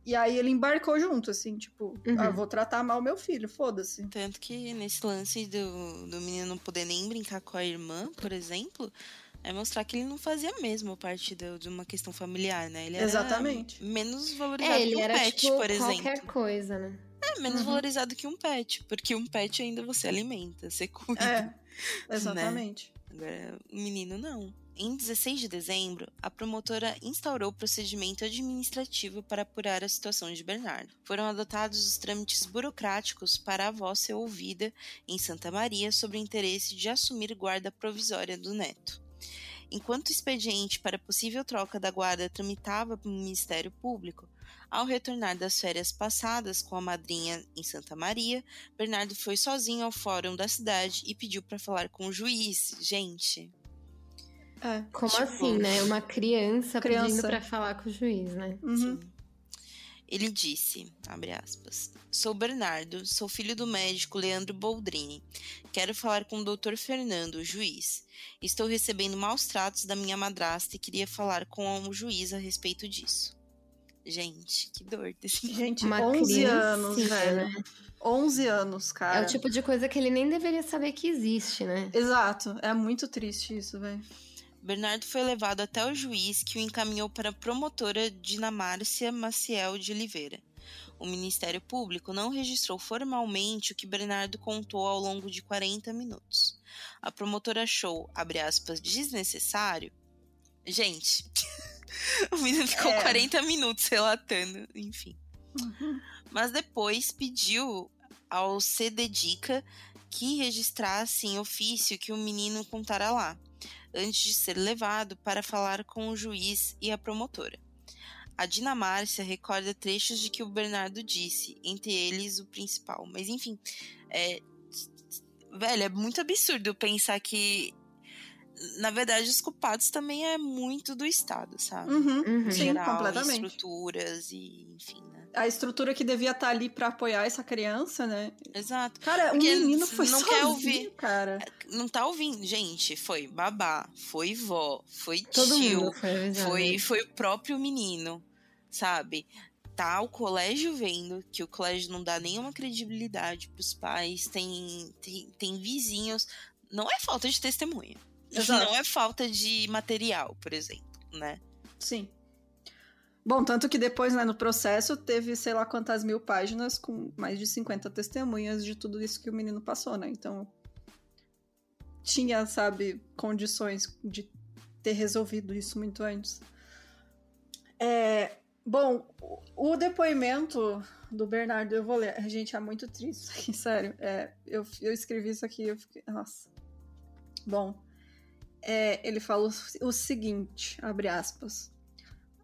e aí ele embarcou junto assim, tipo, Uhum. ah, vou tratar mal meu filho, foda-se. Tanto que nesse lance do, do menino não poder nem brincar com a irmã, por exemplo, é mostrar que ele não fazia mesmo parte do- de uma questão familiar, né? Ele era Exatamente. menos valorizado É, que ele um era pet, tipo por exemplo. qualquer coisa, né? É menos Uhum. valorizado que um pet, porque um pet ainda você alimenta, você cuida. É. Exatamente. Agora, o menino não. Em 16 de dezembro, a promotora instaurou o procedimento administrativo para apurar a situação de Bernardo. Foram adotados os trâmites burocráticos para a avó ser ouvida em Santa Maria sobre o interesse de assumir guarda provisória do neto. Enquanto o expediente para possível troca da guarda tramitava para o Ministério Público, ao retornar das férias passadas com a madrinha em Santa Maria, Bernardo foi sozinho ao fórum da cidade e pediu para falar com o juiz. Gente, É. Como Tipo, assim, né? Uma criança, pedindo criança. pra falar com o juiz, né? Uhum. Sim. Ele disse, abre aspas, Sou Bernardo, sou filho do médico Leandro Boldrini. Quero falar com o doutor Fernando, juiz. Estou recebendo maus tratos da minha madrasta e queria falar com o juiz a respeito disso. Gente, que dor desse Gente, Uma 11 anos, velho. né? 11 anos, cara. É o tipo de coisa que ele nem deveria saber que existe, né? Exato. É muito triste isso, velho. Bernardo foi levado até o juiz que o encaminhou para a promotora Dinamárcia Maciel de Oliveira. O Ministério Público não registrou formalmente o que Bernardo contou ao longo de 40 minutos. A promotora achou, abre aspas, desnecessário. Gente, o menino ficou É. 40 minutos relatando, enfim. Mas depois pediu ao CDDICA que registrasse em ofício que o menino contara lá antes de ser levado para falar com o juiz e a promotora. A Dinamárcia recorda trechos de que o Bernardo disse, entre eles o principal. Mas enfim, é. Velho, é muito absurdo pensar que. Na verdade, os culpados também é muito do Estado, sabe? Uhum. Uhum. Em Sim, geral, completamente. estruturas e enfim, né? A estrutura que devia estar ali pra apoiar essa criança, né? Exato. Cara, um Porque menino foi não sozinho, quer ouvir. cara. Não tá ouvindo, gente. Foi babá, foi vó, foi Todo tio, mundo foi foi, foi o próprio menino, sabe? Tá o colégio vendo que o colégio não dá nenhuma credibilidade pros pais, tem, tem, tem vizinhos. Não é falta de testemunha. Exato. Não é falta de material, por exemplo, né? Sim. Bom, tanto que depois, né, no processo, teve sei lá quantas mil páginas com mais de 50 testemunhas de tudo isso que o menino passou, né? Então. Tinha, sabe, condições de ter resolvido isso muito antes. É, bom, o depoimento do Bernardo, eu vou ler. Gente, é muito triste isso aqui, sério. É, eu, eu escrevi isso aqui e eu fiquei. Nossa. Bom, é, ele fala o, seguinte, abre aspas.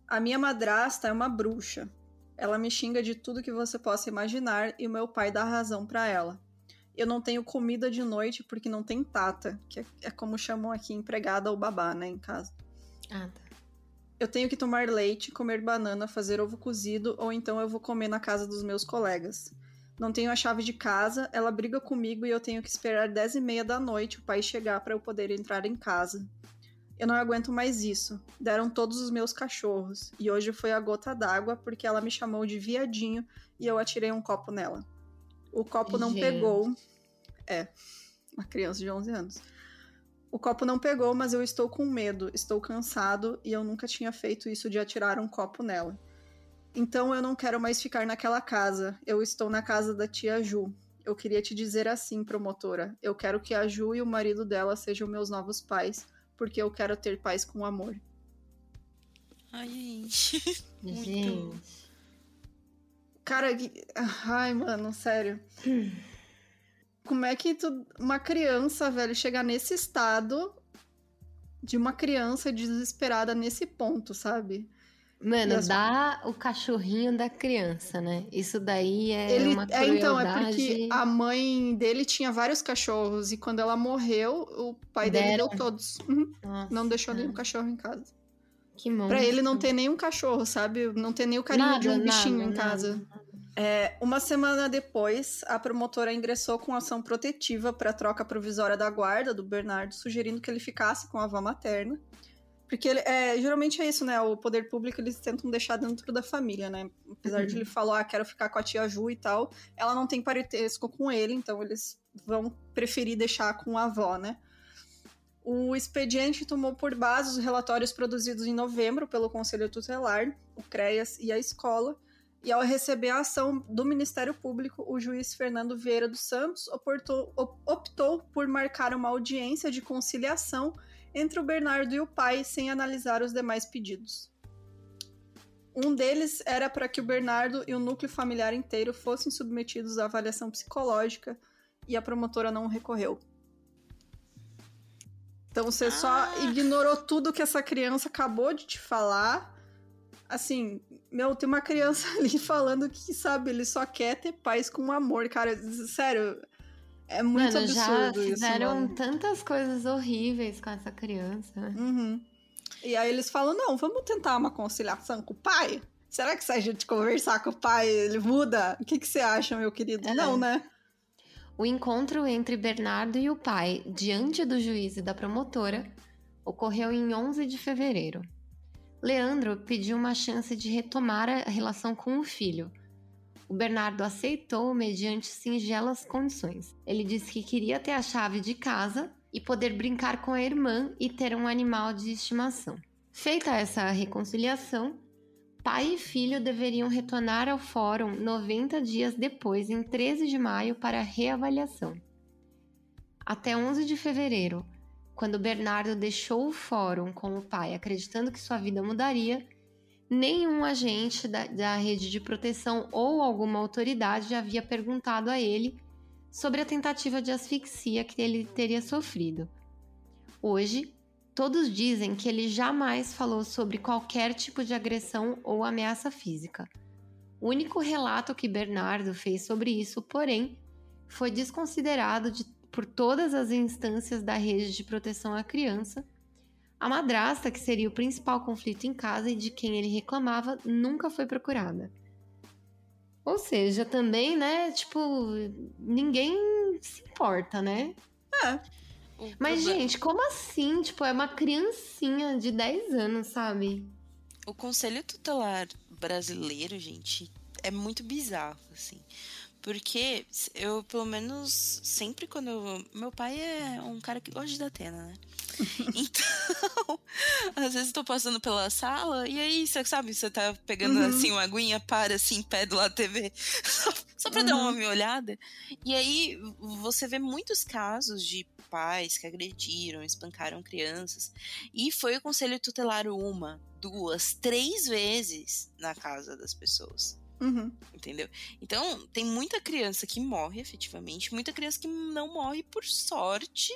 A minha madrasta é uma bruxa. Ela me xinga de tudo que você possa imaginar e o meu pai dá razão pra ela. Eu não tenho comida de noite porque não tem tata, que é, é como chamam aqui empregada ou babá, né, em casa. Ah, tá. Eu tenho que tomar leite, comer banana, fazer ovo cozido ou então eu vou comer na casa dos meus colegas. Não tenho a chave de casa, ela briga comigo e eu tenho que esperar 10 e meia da noite o pai chegar para eu poder entrar em casa. Eu não aguento mais isso. Deram todos os meus cachorros e hoje foi a gota d'água porque ela me chamou de viadinho e eu atirei um copo nela. O copo não Gente. pegou. É, uma criança de 11 anos. O copo não pegou, mas eu estou com medo, estou cansado e eu nunca tinha feito isso de atirar um copo nela. Então eu não quero mais ficar naquela casa. Eu estou na casa da tia Ju. Eu queria te dizer assim, promotora. Eu quero que a Ju e o marido dela sejam meus novos pais, porque eu quero ter paz com amor. Ai, gente. Muito. Gente. Cara, ai, mano, sério. Como é que tu, uma criança, velho, chegar nesse estado de uma criança desesperada nesse ponto, sabe? Mano, dá o cachorrinho da criança, né? Isso daí é Ele, uma é, então, é crueldade. porque a mãe dele tinha vários cachorros e quando ela morreu, o pai dele Deram. deu todos. Nossa, Não deixou nenhum cachorro em casa. Que monstro. Pra ele não ter nenhum cachorro, sabe? Não ter nem o carinho de um Nada, bichinho nada, em casa. nada. É, uma semana depois, a promotora ingressou com ação protetiva para troca provisória da guarda do Bernardo, sugerindo que ele ficasse com a avó materna. Porque ele, é, geralmente é isso, né? O poder público eles tentam deixar dentro da família, né? Apesar de Uhum. ele falar, ah, quero ficar com a tia Ju e tal, ela não tem parentesco com ele, então eles vão preferir deixar com a avó, né? O expediente tomou por base os relatórios produzidos em novembro pelo Conselho Tutelar, o CREAS e a escola, e ao receber a ação do Ministério Público, o juiz Fernando Vieira dos Santos oportou- op- optou por marcar uma audiência de conciliação entre o Bernardo e o pai, sem analisar os demais pedidos. Um deles era para que o Bernardo e o núcleo familiar inteiro fossem submetidos à avaliação psicológica e a promotora não recorreu. Então você só Ah. ignorou tudo que essa criança acabou de te falar. Assim, meu, tem uma criança ali falando que, sabe, ele só quer ter paz com amor, cara. Sério, é muito Mano, já absurdo isso, fizeram mano. tantas coisas horríveis com essa criança. né? Uhum. E aí eles falam, não, vamos tentar uma conciliação com o pai? Será que se a gente conversar com o pai, ele muda? O que, que você acha, meu querido? É. Não, né? O encontro entre Bernardo e o pai, diante do juiz e da promotora, ocorreu em 11 de fevereiro. Leandro pediu uma chance de retomar a relação com o filho. O Bernardo aceitou mediante singelas condições. Ele disse que queria ter a chave de casa e poder brincar com a irmã e ter um animal de estimação. Feita essa reconciliação, pai e filho deveriam retornar ao fórum 90 dias depois, em 13 de maio, para reavaliação. Até 11 de fevereiro, quando Bernardo deixou o fórum com o pai, acreditando que sua vida mudaria, nenhum agente da, da rede de proteção ou alguma autoridade havia perguntado a ele sobre a tentativa de asfixia que ele teria sofrido. Hoje, todos dizem que ele jamais falou sobre qualquer tipo de agressão ou ameaça física. O único relato que Bernardo fez sobre isso, porém, foi desconsiderado de- por todas as instâncias da rede de proteção à criança. A madrasta, que seria o principal conflito em casa e de quem ele reclamava, nunca foi procurada. Ou seja, também, né, tipo, ninguém se importa, né? O Mas, proble- gente, como assim? Tipo, é uma criancinha de 10 anos, sabe? O Conselho Tutelar brasileiro, gente, é muito bizarro, assim. Porque eu, pelo menos, sempre quando eu... Meu pai é um cara que gosta de dar tena, né? Então, às vezes eu tô passando pela sala e aí, você sabe, você tá pegando Uhum. assim uma aguinha, para assim, em pé do lado da TV, só, só pra dar Uhum. uma minha olhada. E aí você vê muitos casos de pais que agrediram, espancaram crianças. E foi o conselho tutelar uma, duas, três vezes na casa das pessoas. Uhum. Entendeu? Então, tem muita criança que morre efetivamente, muita criança que não morre por sorte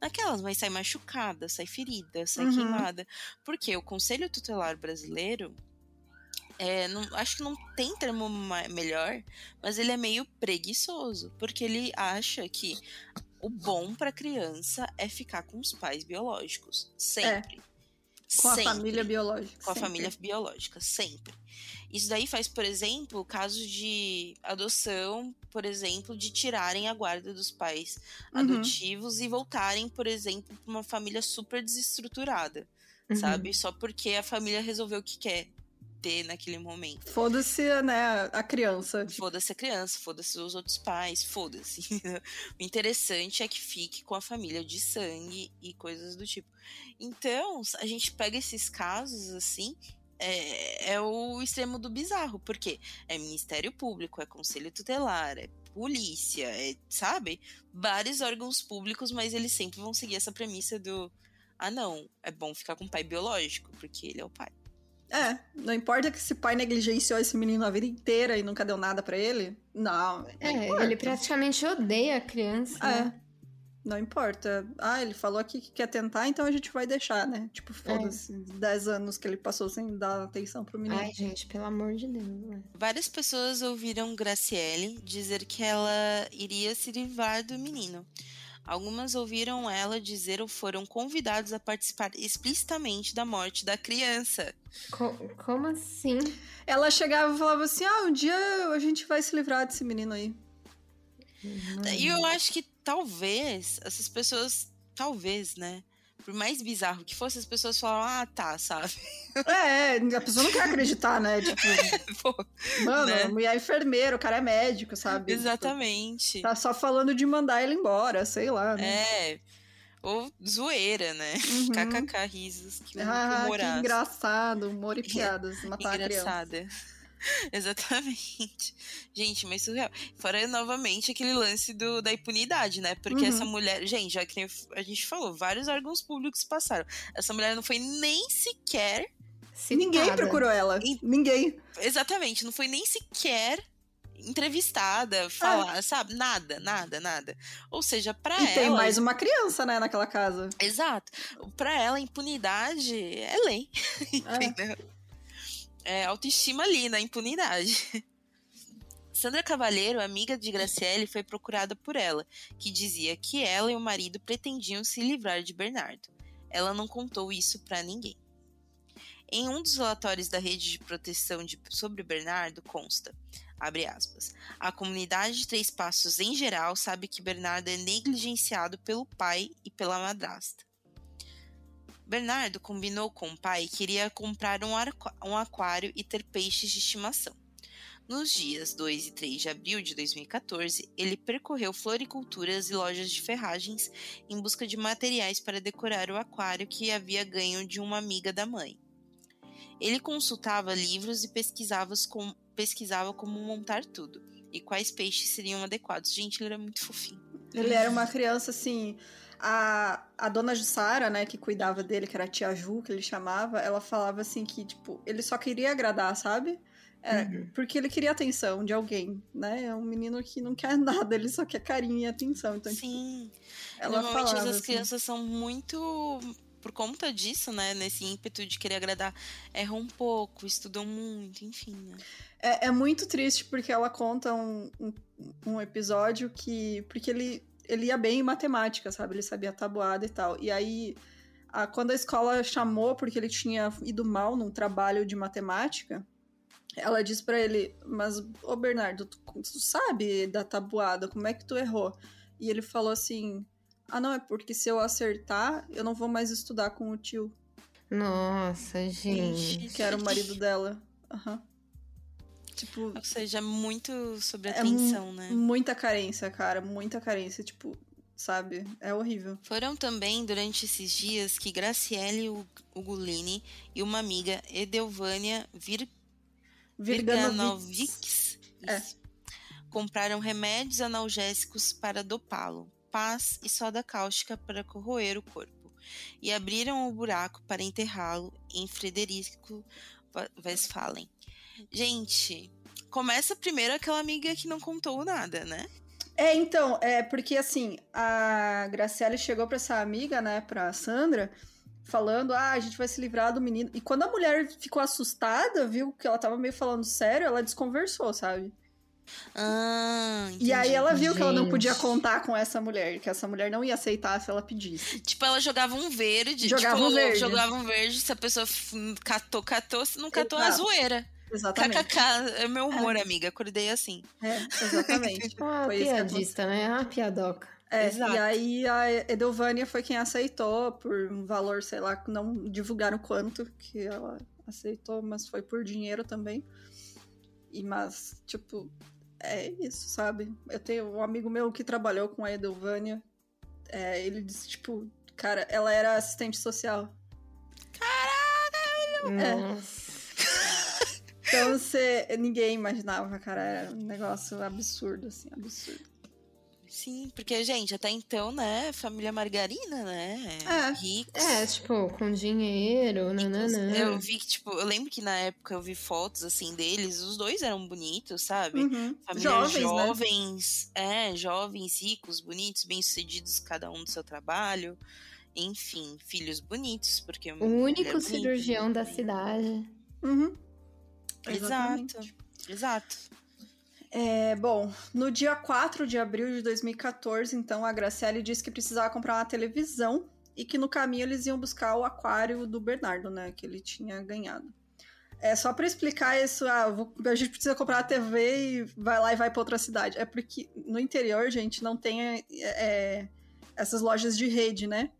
naquelas, mas sai machucada, sai ferida, sai Uhum. queimada. Porque o Conselho Tutelar Brasileiro, é, não, acho que não tem termo melhor, mas ele é meio preguiçoso, porque ele acha que o bom pra criança é ficar com os pais biológicos. Sempre. Com a Sempre família biológica. com a sempre. família biológica, sempre. Isso daí faz, por exemplo, casos de adoção, por exemplo, de tirarem a guarda dos pais Uhum. adotivos e voltarem, por exemplo, para uma família super desestruturada, Uhum. sabe? Só porque a família resolveu o que quer ter naquele momento. Foda-se, né, a criança. Foda-se a criança, foda-se os outros pais, foda-se. o interessante é que fique com a família de sangue e coisas do tipo. Então, a gente pega esses casos assim. É, é o extremo do bizarro, porque é Ministério Público, é Conselho Tutelar, é polícia, é, sabe? Vários órgãos públicos, mas eles sempre vão seguir essa premissa do ah, não, é bom ficar com o pai biológico, porque ele é o pai. É, não importa que esse pai negligenciou esse menino a vida inteira e nunca deu nada pra ele. Não. não É, importa. ele praticamente odeia a criança. É. né? Não importa. Ah, ele falou aqui que quer tentar, então a gente vai deixar, né? Tipo, foda-se. 10 anos que ele passou sem dar atenção pro menino. Ai, gente, pelo amor de Deus. né? Várias pessoas ouviram Graciele dizer que ela iria se livrar do menino. Algumas ouviram ela dizer ou foram convidados a participar explicitamente da morte da criança. Co- como assim? Ela chegava e falava assim: ah, um dia a gente vai se livrar desse menino aí. E eu acho que talvez essas pessoas, talvez, né? Por mais bizarro que fosse, as pessoas falam, ah, tá, sabe? É, a pessoa não quer acreditar, né? Tipo, Pô, mano, Né? a mulher é enfermeira, o cara é médico, sabe? exatamente. Tipo, tá só falando de mandar ele embora, sei lá. Né? É. Ou zoeira, né? Uhum. KKK risos. Que Ah, que engraçado, humor e piadas, matar a criança. Exatamente. Gente, mas surreal. Fora novamente aquele lance do, da impunidade, né? Porque Uhum. essa mulher. Gente, já que a gente falou, vários órgãos públicos passaram. Essa mulher não foi nem sequer. Ninguém Citada. procurou ela. E- Ninguém. Exatamente, não foi nem sequer entrevistada, falar, sabe? Nada, nada, nada. Ou seja, pra E ela. tem mais uma criança, né, naquela casa. Exato. Pra ela, impunidade é lei. É. Entendeu? É autoestima ali na impunidade. Sandra Cavalheiro, amiga de Graciele, foi procurada por ela, que dizia que ela e o marido pretendiam se livrar de Bernardo. Ela não contou isso pra ninguém. Em um dos relatórios da rede de proteção de- sobre Bernardo consta, aspas, a comunidade de Três Passos em geral sabe que Bernardo é negligenciado pelo pai e pela madrasta. Bernardo combinou com o pai que iria comprar um, um aquário e ter peixes de estimação. Nos dias 2 e 3 de abril de 2014, ele percorreu floriculturas e lojas de ferragens em busca de materiais para decorar o aquário que havia ganho de uma amiga da mãe. Ele consultava livros e pesquisava, com- pesquisava como montar tudo e quais peixes seriam adequados. Gente, ele era muito fofinho. Ele era uma criança assim. A, a dona Jussara, né, que cuidava dele, que era a tia Ju, que ele chamava, ela falava assim que, tipo, ele só queria agradar, sabe? É, Uhum. Porque ele queria atenção de alguém, né? É um menino que não quer nada, ele só quer carinho e atenção. Então, tipo, Sim. ela Normalmente falava as assim, crianças são muito. Por conta disso, né? Nesse ímpeto de querer agradar, erram um pouco, estudam muito, enfim, né? É, é muito triste porque ela conta um, um, um episódio que. Porque ele, ele ia bem em matemática, sabe? Ele sabia tabuada e tal. E aí, a- quando a escola chamou porque ele tinha ido mal num trabalho de matemática, ela disse pra ele: Mas, ô Bernardo, tu, tu sabe da tabuada, como é que tu errou? E ele falou assim: Ah, não, é porque se eu acertar, eu não vou mais estudar com o tio, Nossa, gente. que era o marido dela. Aham. Tipo, Ou seja, muito sobre É atenção, né? Muita carência, cara, muita carência, tipo, sabe? É horrível. Foram também durante esses dias que Graciele Ug- Ugolini e uma amiga, Edelvânia Vir Virganovic. Virganovics, É. compraram remédios analgésicos para dopá-lo, paz e soda cáustica para corroer o corpo, e abriram o buraco para enterrá-lo em Frederico Westphalen. Gente, começa primeiro aquela amiga que não contou nada, né? É, então, é porque assim, a Graciele chegou pra essa amiga, né, pra Sandra, falando: ah, a gente vai se livrar do menino. E quando a mulher ficou assustada, viu que ela tava meio falando sério, ela desconversou, sabe? Ah, E aí entendi. ela viu que ela não Gente. podia contar com essa mulher, que essa mulher não ia aceitar se ela pedisse. Tipo, ela jogava um verde. Jogava tipo, um verde. Jogava um verde. Se a pessoa catou, catou. Se não catou, a Exato. zoeira. Exatamente. KKK. É meu humor, amiga. Acordei assim. É, exatamente. Ah, Foi piadista, né? Ah, piadoca. É, Exato. e aí a Edelvânia foi quem aceitou por um valor, sei lá, não divulgaram quanto que ela aceitou, mas foi por dinheiro também. E mas, tipo, é isso, sabe? Eu tenho um amigo meu que trabalhou com a Edelvânia. é, ele disse, tipo, cara, ela era assistente social. É. Nossa. Então você. ninguém imaginava, cara. Era um negócio absurdo, assim, absurdo. Sim, porque, gente, até então, né, família margarina, né? É. Ricos. É, tipo, com dinheiro, nananã. Eu vi que, tipo, eu lembro que na época eu vi fotos, assim, deles, os dois eram bonitos, sabe? Uhum. Família Jovens, né? jovens, é, jovens, ricos, bonitos, bem-sucedidos, cada um do seu trabalho. Enfim, filhos bonitos, porque... O único cirurgião da cidade. Uhum. Exato, exato. É, bom, no dia 4 de abril de 2014, então, a Graciele disse que precisava comprar uma televisão e que no caminho eles iam buscar o aquário do Bernardo, né, que ele tinha ganhado. É só para explicar isso, ah, vou- a gente precisa comprar uma TV e vai lá e vai para outra cidade. É porque no interior, gente, não tem é, é, essas lojas de rede, né?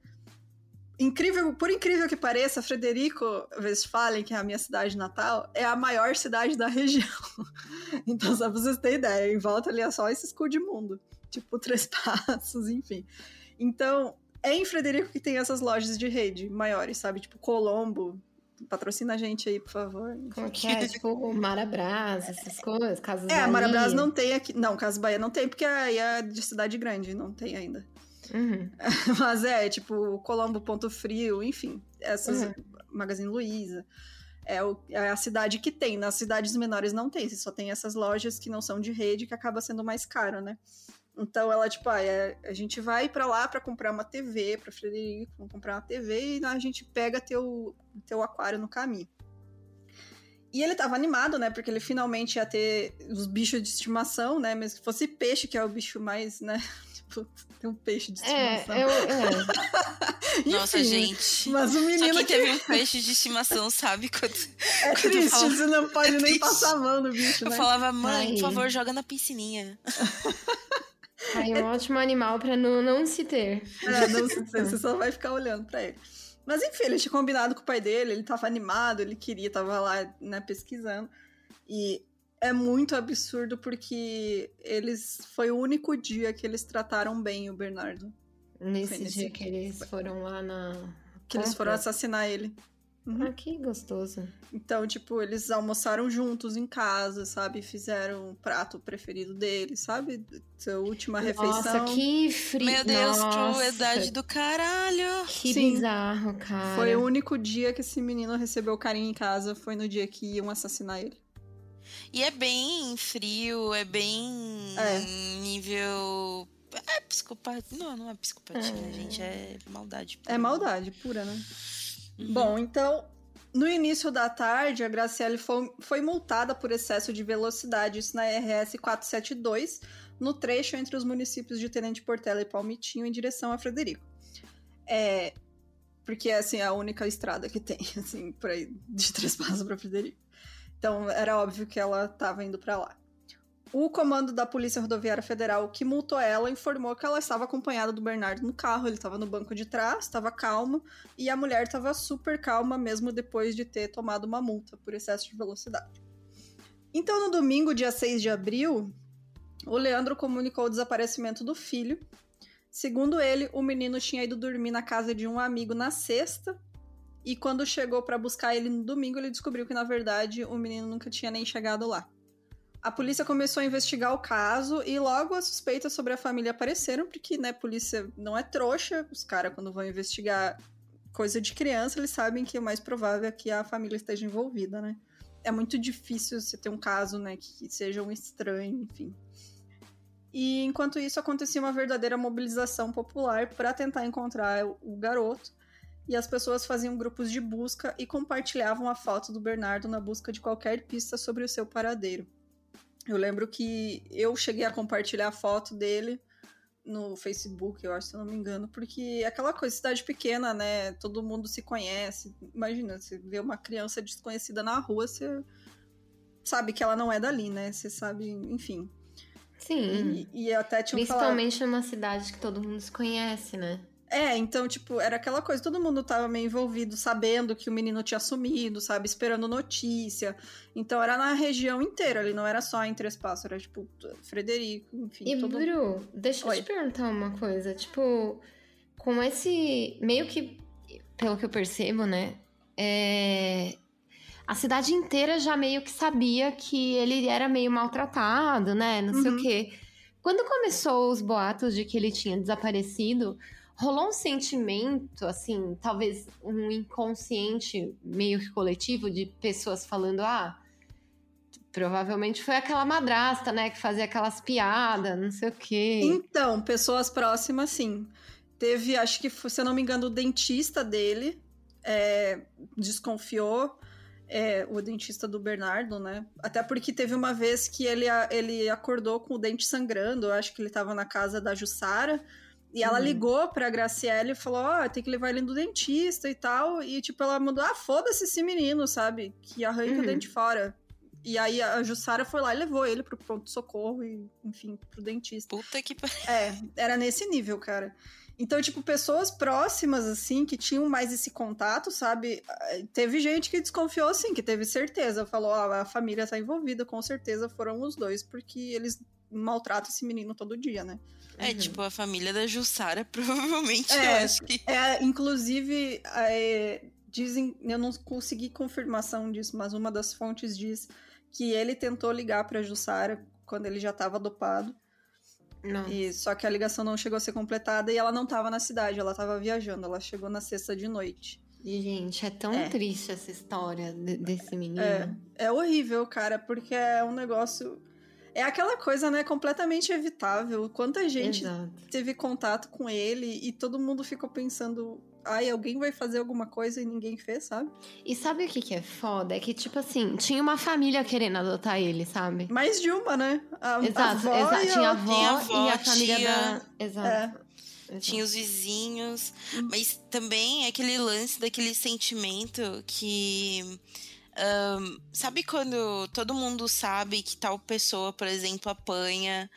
Incrível, por incrível que pareça, Frederico Westphalen, que é a minha cidade natal, é a maior cidade da região. Então, só pra vocês terem ideia, em volta ali é só esse mundo. Tipo, Três Passos, enfim. Então, é em Frederico que tem essas lojas de rede maiores, sabe? Tipo, Colombo. Patrocina a gente aí, por favor. Como que é? tipo, Marabras, essas coisas, Casas É, Bahia. Marabras não tem aqui. Não, Casa Bahia não tem, porque aí é de cidade grande, não tem ainda. Uhum. Mas é, tipo, Colombo Ponto Frio, enfim. Essas. Uhum. Magazine Luiza. É, o- é a cidade que tem. Nas cidades menores não tem. Você só tem essas lojas que não são de rede, que acaba sendo mais caro, né? Então ela, tipo, ah, é, a gente vai pra lá pra comprar uma TV pra Frederico, comprar uma TV e a gente pega teu, teu aquário no caminho. E ele tava animado, né? Porque ele finalmente ia ter os bichos de estimação, né? Mesmo que fosse peixe, que é o bicho mais, né? Tem um peixe de É, estimação. eu. É. Nossa, Enfim, gente. Mas o Só menino quem que teve um peixe de estimação sabe quando é quando triste, fala- você não pode É nem triste. passar a mão no bicho, eu né? falava, mãe, Ai. por favor, joga na piscininha. Aí um ótimo animal pra não, não se ter. É, não sei, você só vai ficar olhando pra ele. Mas enfim, ele tinha combinado com o pai dele, ele tava animado, ele queria, tava lá, né, pesquisando. E é muito absurdo porque eles. Foi o único dia que eles trataram bem o Bernardo. Nesse Foi nesse dia que eles foram lá na. Que eles compra. foram assassinar ele. Uhum. Ah, que gostoso. Então, tipo, eles almoçaram juntos em casa, sabe? Fizeram o prato preferido dele, sabe? Sua última refeição. Nossa, que frio. Meu Deus, crueldade do caralho. Que Sim. bizarro, cara. Foi o único dia que esse menino recebeu carinho em casa, foi no dia que iam assassinar ele. E é bem frio, é bem É. nível. É psicopatia. Não, não é psicopatia, É. gente. É maldade. É maldade pura, né? Uhum. Bom, então, no início da tarde, a Graciele foi, foi multada por excesso de velocidade, isso na RS 472, no trecho entre os municípios de Tenente Portela e Palmitinho, em direção a Frederico. É, porque assim, é a única estrada que tem, assim, por aí, de três passos para Frederico. Então, era óbvio que ela estava indo para lá. O comando da Polícia Rodoviária Federal que multou ela informou que ela estava acompanhada do Bernardo no carro, ele estava no banco de trás, estava calmo, e a mulher estava super calma mesmo depois de ter tomado uma multa por excesso de velocidade. Então, no domingo, dia 6 de abril, o Leandro comunicou o desaparecimento do filho. Segundo ele, o menino tinha ido dormir na casa de um amigo na sexta. E quando chegou para buscar ele no domingo, ele descobriu que, na verdade, o menino nunca tinha nem chegado lá. A polícia começou a investigar o caso e logo as suspeitas sobre a família apareceram, porque, né, polícia não é trouxa. Os caras, quando vão investigar coisa de criança, eles sabem que o mais provável é que a família esteja envolvida, né? É muito difícil você ter um caso, né, que seja um estranho, enfim. E enquanto isso acontecia uma verdadeira mobilização popular para tentar encontrar o- o garoto. E as pessoas faziam grupos de busca e compartilhavam a foto do Bernardo na busca de qualquer pista sobre o seu paradeiro. Eu lembro que eu cheguei a compartilhar a foto dele no Facebook, eu acho, se eu não me engano, porque é aquela coisa, cidade pequena, né? Todo mundo se conhece. Imagina, você vê uma criança desconhecida na rua, você sabe que ela não é dali, né? Você sabe, enfim. Sim. E, e até tinha falado. Principalmente numa cidade que todo mundo se conhece, né? É, então, tipo, era aquela coisa, todo mundo tava meio envolvido, sabendo que o menino tinha sumido, sabe? Esperando notícia. Então era na região inteira, ali não era só em Três Passos, era tipo Frederico, enfim. E, todo... Bru, deixa eu Oi. te perguntar uma coisa. Tipo, com esse. Meio que, pelo que eu percebo, né? É. A cidade inteira já meio que sabia que ele era meio maltratado, né? Não sei o Uhum. quê. Quando começou os boatos de que ele tinha desaparecido, rolou um sentimento, assim, talvez um inconsciente meio que coletivo de pessoas falando: ah, provavelmente foi aquela madrasta, né, que fazia aquelas piadas, não sei o quê. Então, pessoas próximas, sim. Teve, acho que, se eu não me engano, o dentista dele é, desconfiou. É, o dentista do Bernardo, né? Até porque teve uma vez que ele, ele acordou com o dente sangrando, eu acho que ele tava na casa da Jussara, e ela uhum. ligou pra Graciele e falou: Ó, oh, tem que levar ele no dentista e tal. E, tipo, ela mandou: Ah, foda-se esse menino, sabe? Que arranca uhum. o dente fora. E aí a Jussara foi lá e levou ele pro pronto-socorro e, enfim, pro dentista. Puta que pariu. É, era nesse nível, cara. Então, tipo, pessoas próximas, assim, que tinham mais esse contato, sabe? Teve gente que desconfiou, assim, que teve certeza. Falou, ó, a família tá envolvida, com certeza foram os dois, porque eles maltratam esse menino todo dia, né? É, uhum. tipo, a família da Jussara, provavelmente, é, eu acho que... É, inclusive, é, dizem, eu não consegui confirmação disso, mas uma das fontes diz que ele tentou ligar pra Jussara quando ele já tava dopado. Não. E, só que a ligação não chegou a ser completada e ela não estava na cidade, ela estava viajando, ela chegou na sexta de noite. E, gente, é tão é. triste essa história de, desse menino. É, é horrível, cara, porque é um negócio. É aquela coisa, né, completamente evitável. Quanta gente Exato. teve contato com ele e todo mundo ficou pensando, ai, alguém vai fazer alguma coisa e ninguém fez, sabe? E sabe o que, que é foda? É que, tipo assim, tinha uma família querendo adotar ele, sabe? Mais de uma, né? A, exato, a exato. Tinha a avó, tinha a, avó, e a família tia... da. Exato. É. Tinha os vizinhos, hum. mas também é aquele lance daquele sentimento que. Um, sabe quando todo mundo sabe que tal pessoa, por exemplo, apanha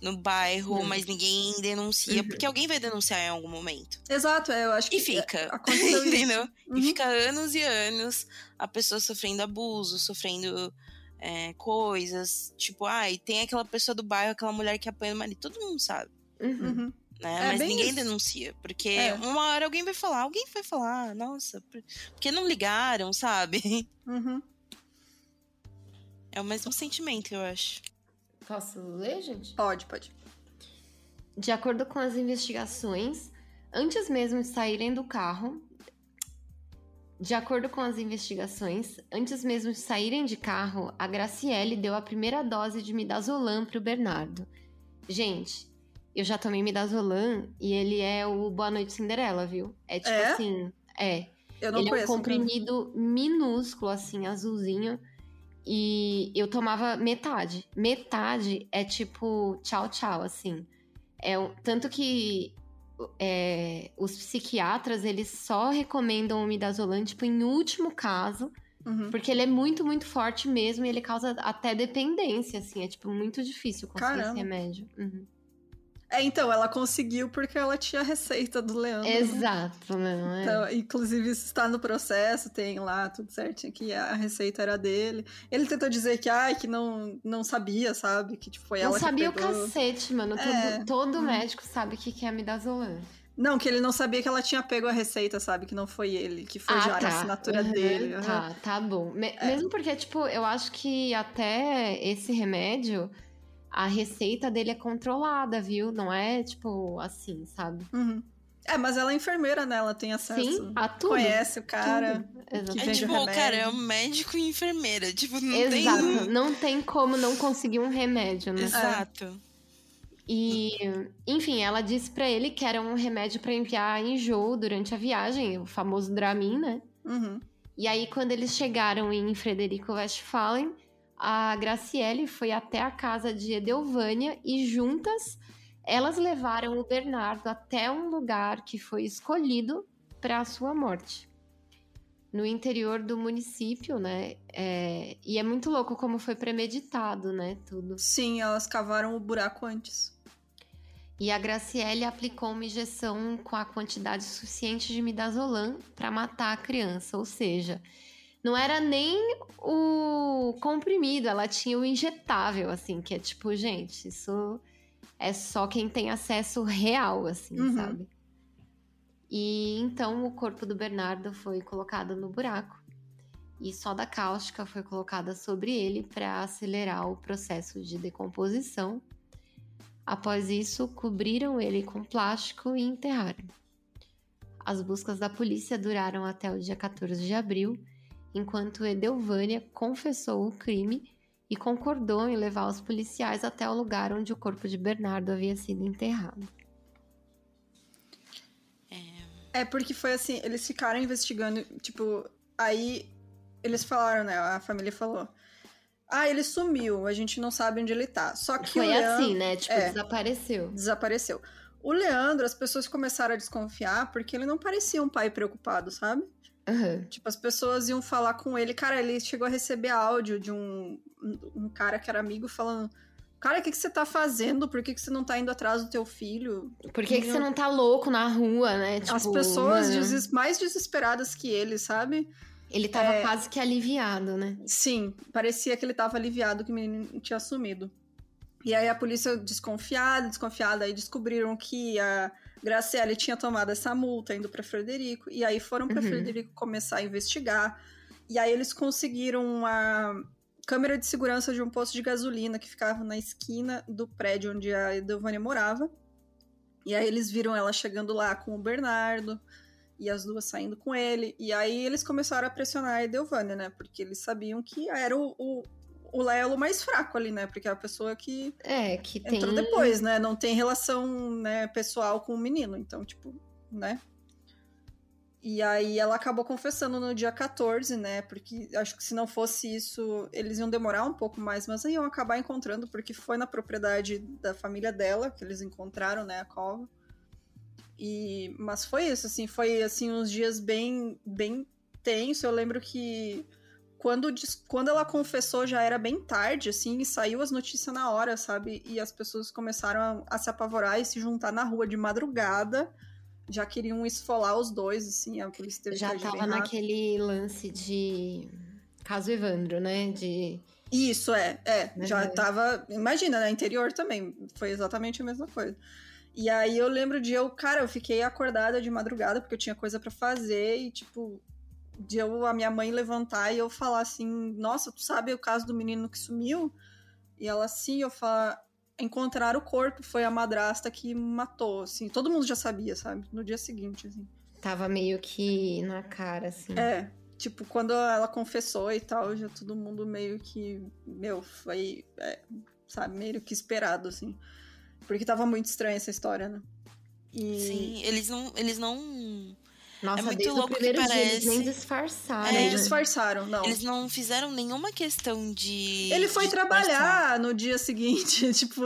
no bairro, uhum. mas ninguém denuncia, uhum. porque alguém vai denunciar em algum momento. Exato, é, eu acho que. E fica. entendeu? Uhum. E fica anos e anos a pessoa sofrendo abuso, sofrendo é, coisas. Tipo, ai, tem aquela pessoa do bairro, aquela mulher que apanha o marido. Todo mundo sabe. Uhum. Né? É, mas ninguém isso. denuncia. Porque é. uma hora alguém vai falar, alguém vai falar, nossa, porque não ligaram, sabe? Uhum. É o mesmo sentimento, eu acho. Posso ler, gente? Pode, pode. De acordo com as investigações, antes mesmo de saírem do carro, de acordo com as investigações, antes mesmo de saírem de carro, a Graciele deu a primeira dose de midazolam pro Bernardo. Gente, eu já tomei midazolam e ele é o Boa Noite Cinderela, viu? É tipo é? assim, é. Eu não ele conheço, é um comprimido minúsculo, assim, azulzinho. E eu tomava metade. Metade é tipo tchau, tchau, assim. É, tanto que é, os psiquiatras, eles só recomendam o midazolam, tipo, em último caso. Uhum. Porque ele é muito, muito forte mesmo e ele causa até dependência, assim. É, tipo, muito difícil conseguir Caramba. esse remédio. Uhum. É, então, ela conseguiu porque ela tinha a receita do Leandro. Exato, não é? Então, inclusive, isso está no processo, tem lá tudo certinho que a receita era dele. Ele tentou dizer que, ai, que não, não sabia, sabe? Que tipo, foi não ela sabia que pegou. o cacete, mano. É. Todo, todo hum. médico sabe o que é midazolam. Não, que ele não sabia que ela tinha pego a receita, sabe? Que não foi ele, que foi ah, já tá. a assinatura uhum, dele. Uhum. Tá, tá bom. Me é. Mesmo porque, tipo, eu acho que até esse remédio a receita dele é controlada, viu? Não é tipo assim, sabe? Uhum. É, mas ela é enfermeira, né? Ela tem acesso. Sim, a tudo. Conhece o cara. Tudo. É tipo, o cara é um médico e enfermeira. Tipo, não Exato. tem. Não tem como não conseguir um remédio, né? Exato. E, enfim, ela disse para ele que era um remédio para enviar enjoo durante a viagem, o famoso Dramin, né? Uhum. E aí, quando eles chegaram em Frederico Westphalen, a Graciele foi até a casa de Edelvânia e juntas elas levaram o Bernardo até um lugar que foi escolhido para a sua morte. No interior do município, né? É... E é muito louco como foi premeditado, né? Tudo. Sim, elas cavaram o buraco antes. E a Graciele aplicou uma injeção com a quantidade suficiente de midazolam para matar a criança, ou seja, não era nem o comprimido, ela tinha o injetável, assim, que é tipo, gente, isso é só quem tem acesso real, assim, uhum. sabe? E então o corpo do Bernardo foi colocado no buraco e soda cáustica foi colocada sobre ele para acelerar o processo de decomposição. Após isso, cobriram ele com plástico e enterraram. As buscas da polícia duraram até o dia 14 de abril, enquanto Edelvânia confessou o crime e concordou em levar os policiais até o lugar onde o corpo de Bernardo havia sido enterrado. É porque foi assim, eles ficaram investigando, tipo, aí eles falaram, né? A família falou. Ah, ele sumiu, a gente não sabe onde ele tá. Só que Foi o Leandro, assim, né? Tipo, é. desapareceu. desapareceu. O Leandro, as pessoas começaram a desconfiar porque ele não parecia um pai preocupado, sabe? Aham. Tipo, as pessoas iam falar com ele. Cara, ele chegou a receber áudio de um, um cara que era amigo falando: Cara, o que, que você tá fazendo? Por que, que você não tá indo atrás do teu filho? Por que, que você não tá louco na rua, né? As Tipo, pessoas mano, deses- mais desesperadas que ele, sabe? Ele tava é- quase que aliviado, né? Sim, parecia que ele tava aliviado que o menino tinha sumido. E aí a polícia desconfiada, desconfiada, aí descobriram que a Graciele tinha tomado essa multa indo pra Frederico. E aí foram pra Uhum. Frederico começar a investigar. E aí eles conseguiram uma câmera de segurança de um posto de gasolina que ficava na esquina do prédio onde a Edelvânia morava. E aí eles viram ela chegando lá com o Bernardo e as duas saindo com ele. E aí eles começaram a pressionar a Edelvânia, né? Porque eles sabiam que era o, o, o Lelo mais fraco ali, né? Porque é a pessoa que É, que tem. entrou depois, né? Não tem relação né, pessoal com o menino. Então, tipo, né? E aí ela acabou confessando no dia 14, né? Porque acho que se não fosse isso, eles iam demorar um pouco mais, mas aí iam acabar encontrando, porque foi na propriedade da família dela que eles encontraram, né, a cova. E mas foi isso, assim, foi assim uns dias bem bem tenso. Eu lembro que quando, quando ela confessou já era bem tarde, assim, e saiu as notícias na hora, sabe? E as pessoas começaram a, a se apavorar e se juntar na rua de madrugada. Já queriam esfolar os dois, assim, a polícia teve Já tava naquele lance de. Caso Evandro, né? De. Isso, é, é. Já Uhum. tava. Imagina, né? Interior também. Foi exatamente a mesma coisa. E aí eu lembro de eu, cara, eu fiquei acordada de madrugada porque eu tinha coisa pra fazer e, tipo, de eu, a minha mãe levantar e eu falar assim: Nossa, tu sabe o caso do menino que sumiu? E ela assim, eu falar. Encontrar o corpo foi a madrasta que matou, assim. Todo mundo já sabia, sabe? No dia seguinte, assim. Tava meio que na cara, assim. É, tipo, quando ela confessou e tal, já todo mundo meio que, meu, foi, é, sabe, meio que esperado, assim. Porque tava muito estranha essa história, né? E... Sim, eles não. Eles não. Nossa, É muito desde louco o que primeiro dia eles parece. nem disfarçaram. Nem É. né? disfarçaram, não. Eles não fizeram nenhuma questão de. Ele foi de trabalhar disfarçar. no dia seguinte, tipo,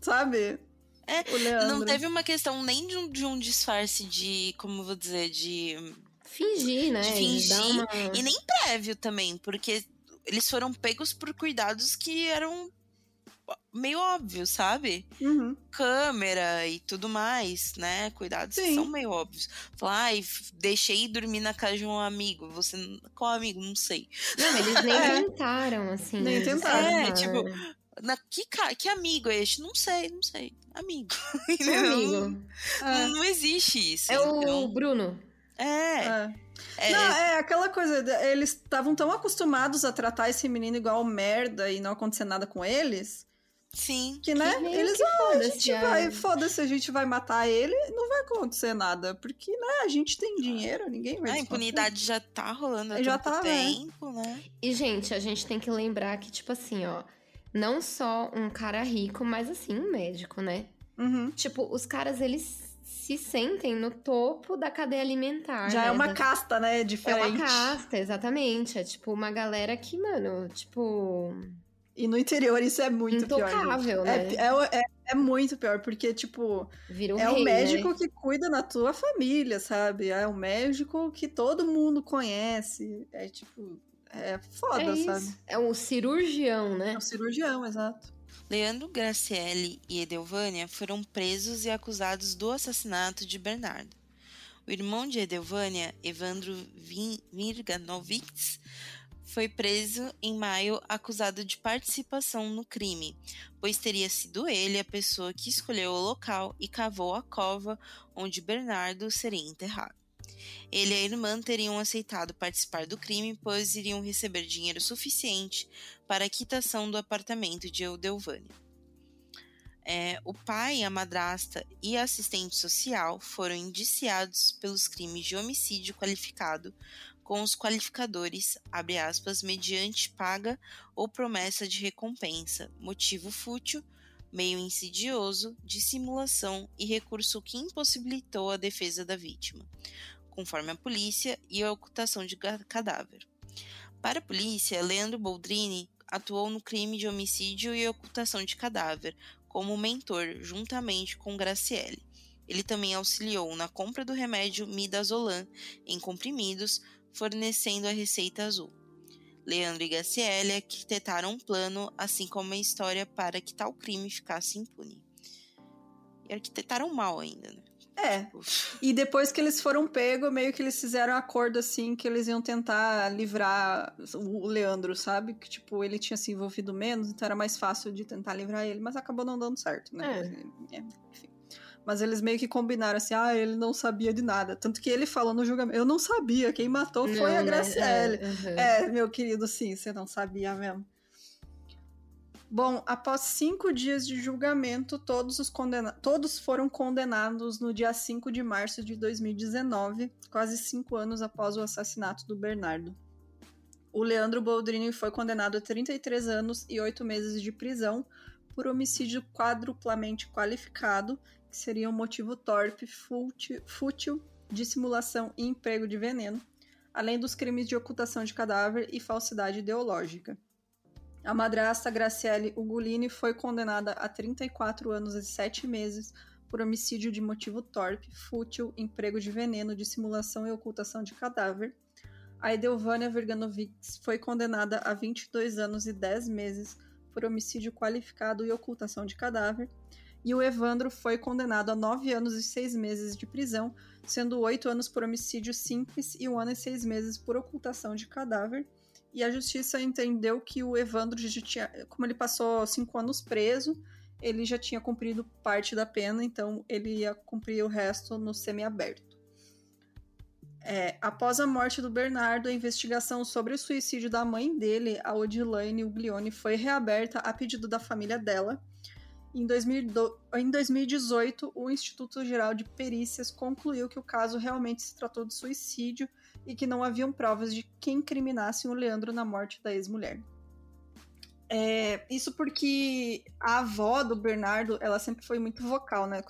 sabe? É. Não teve uma questão nem de um, de um disfarce de. Como vou dizer? De. Fingir, né? De fingir, uma- E nem prévio também, porque eles foram pegos por cuidados que eram meio óbvios, sabe? Uhum. Câmera e tudo mais, né? Cuidados que Sim. são meio óbvios. Falar, ai, deixei dormir na casa de um amigo. Você. Qual amigo? Não sei. Não, eles nem É. tentaram, assim. Nem tentaram. É, tipo, Na, que, que amigo é este? Não sei, não sei. Amigo. Que Não- amigo. É, Não, não existe isso. É o então, Bruno. é, é. é, Não, é aquela coisa, eles estavam tão acostumados a tratar esse menino igual merda e não acontecer nada com eles, sim. que, né, meio eles, que ah, a foda-se, gente é. vai, foda-se, a gente vai matar ele, não vai acontecer nada, porque, né, a gente tem dinheiro, ninguém vai A desconfiar. impunidade já tá rolando há Já tanto tá, né? tempo, né? E, gente, a gente tem que lembrar que, tipo assim, ó. Não só um cara rico, mas assim, um médico, né? Uhum. Tipo, os caras, eles se sentem no topo da cadeia alimentar. Já né? é uma Da- casta, né, É diferente. uma casta, exatamente. É tipo uma galera que, mano, tipo. E no interior isso é muito pior. Intocável, É, né? é, é, é muito pior, porque, tipo, Vira o é rei, o médico né? que cuida da tua família, sabe? É o médico que todo mundo conhece. É, tipo, é foda, É sabe? É o cirurgião, É né? um cirurgião, exato. Leandro Graciele e Edelvânia foram presos e acusados do assassinato de Bernardo. O irmão de Edelvânia, Evandro Vin- Virganovitz, foi preso em maio acusado de participação no crime, pois teria sido ele a pessoa que escolheu o local e cavou a cova onde Bernardo seria enterrado. Ele e a irmã teriam aceitado participar do crime, pois iriam receber dinheiro suficiente para a quitação do apartamento de Edelvânia. É, o pai, a madrasta e a assistente social foram indiciados pelos crimes de homicídio qualificado com os qualificadores, abre aspas, mediante paga ou promessa de recompensa, motivo fútil, meio insidioso, dissimulação e recurso que impossibilitou a defesa da vítima, conforme a polícia e a ocultação de cadáver. Para a polícia, Leandro Boldrini atuou no crime de homicídio e ocultação de cadáver como mentor, juntamente com Graciele. Ele também auxiliou na compra do remédio Midazolam em comprimidos, fornecendo a receita azul. Leandro e Graciele arquitetaram um plano, assim como a história para que tal crime ficasse impune. E arquitetaram mal ainda, né? É. E depois que eles foram pegos, meio que eles fizeram um acordo assim que eles iam tentar livrar o Leandro, sabe? Que tipo, ele tinha se envolvido menos, então era mais fácil de tentar livrar ele, mas acabou não dando certo, né? É. É, enfim. Mas eles meio que combinaram assim, ah, ele não sabia de nada. Tanto que ele falou no julgamento, eu não sabia, quem matou foi não, a né? Graciele. É, uhum. é, meu querido, sim, você não sabia mesmo. Bom, após cinco dias de julgamento, todos, os condena todos foram condenados no dia 5 de março de 2019, quase cinco anos após o assassinato do Bernardo. O Leandro Boldrini foi condenado a 33 anos e oito meses de prisão por homicídio quadruplamente qualificado, que seria um motivo torpe, fútil, dissimulação e emprego de veneno, além dos crimes de ocultação de cadáver e falsidade ideológica. A madrasta Graciele Ugolini foi condenada a 34 anos e 7 meses por homicídio de motivo torpe, fútil, emprego de veneno, dissimulação e ocultação de cadáver. A Edelvânia Verganovics foi condenada a 22 anos e 10 meses por homicídio qualificado e ocultação de cadáver. E o Evandro foi condenado a 9 anos e 6 meses de prisão, sendo 8 anos por homicídio simples e 1 ano e 6 meses por ocultação de cadáver e a justiça entendeu que o Evandro tinha, como ele passou cinco anos preso, ele já tinha cumprido parte da pena, então ele ia cumprir o resto no semiaberto. É, após a morte do Bernardo, a investigação sobre o suicídio da mãe dele, a Odilane Uglione, foi reaberta a pedido da família dela. Em, 2000, em 2018, o Instituto Geral de Perícias concluiu que o caso realmente se tratou de suicídio e que não haviam provas de quem incriminasse o Leandro na morte da ex-mulher. É, isso porque a avó do Bernardo, ela sempre foi muito vocal, né?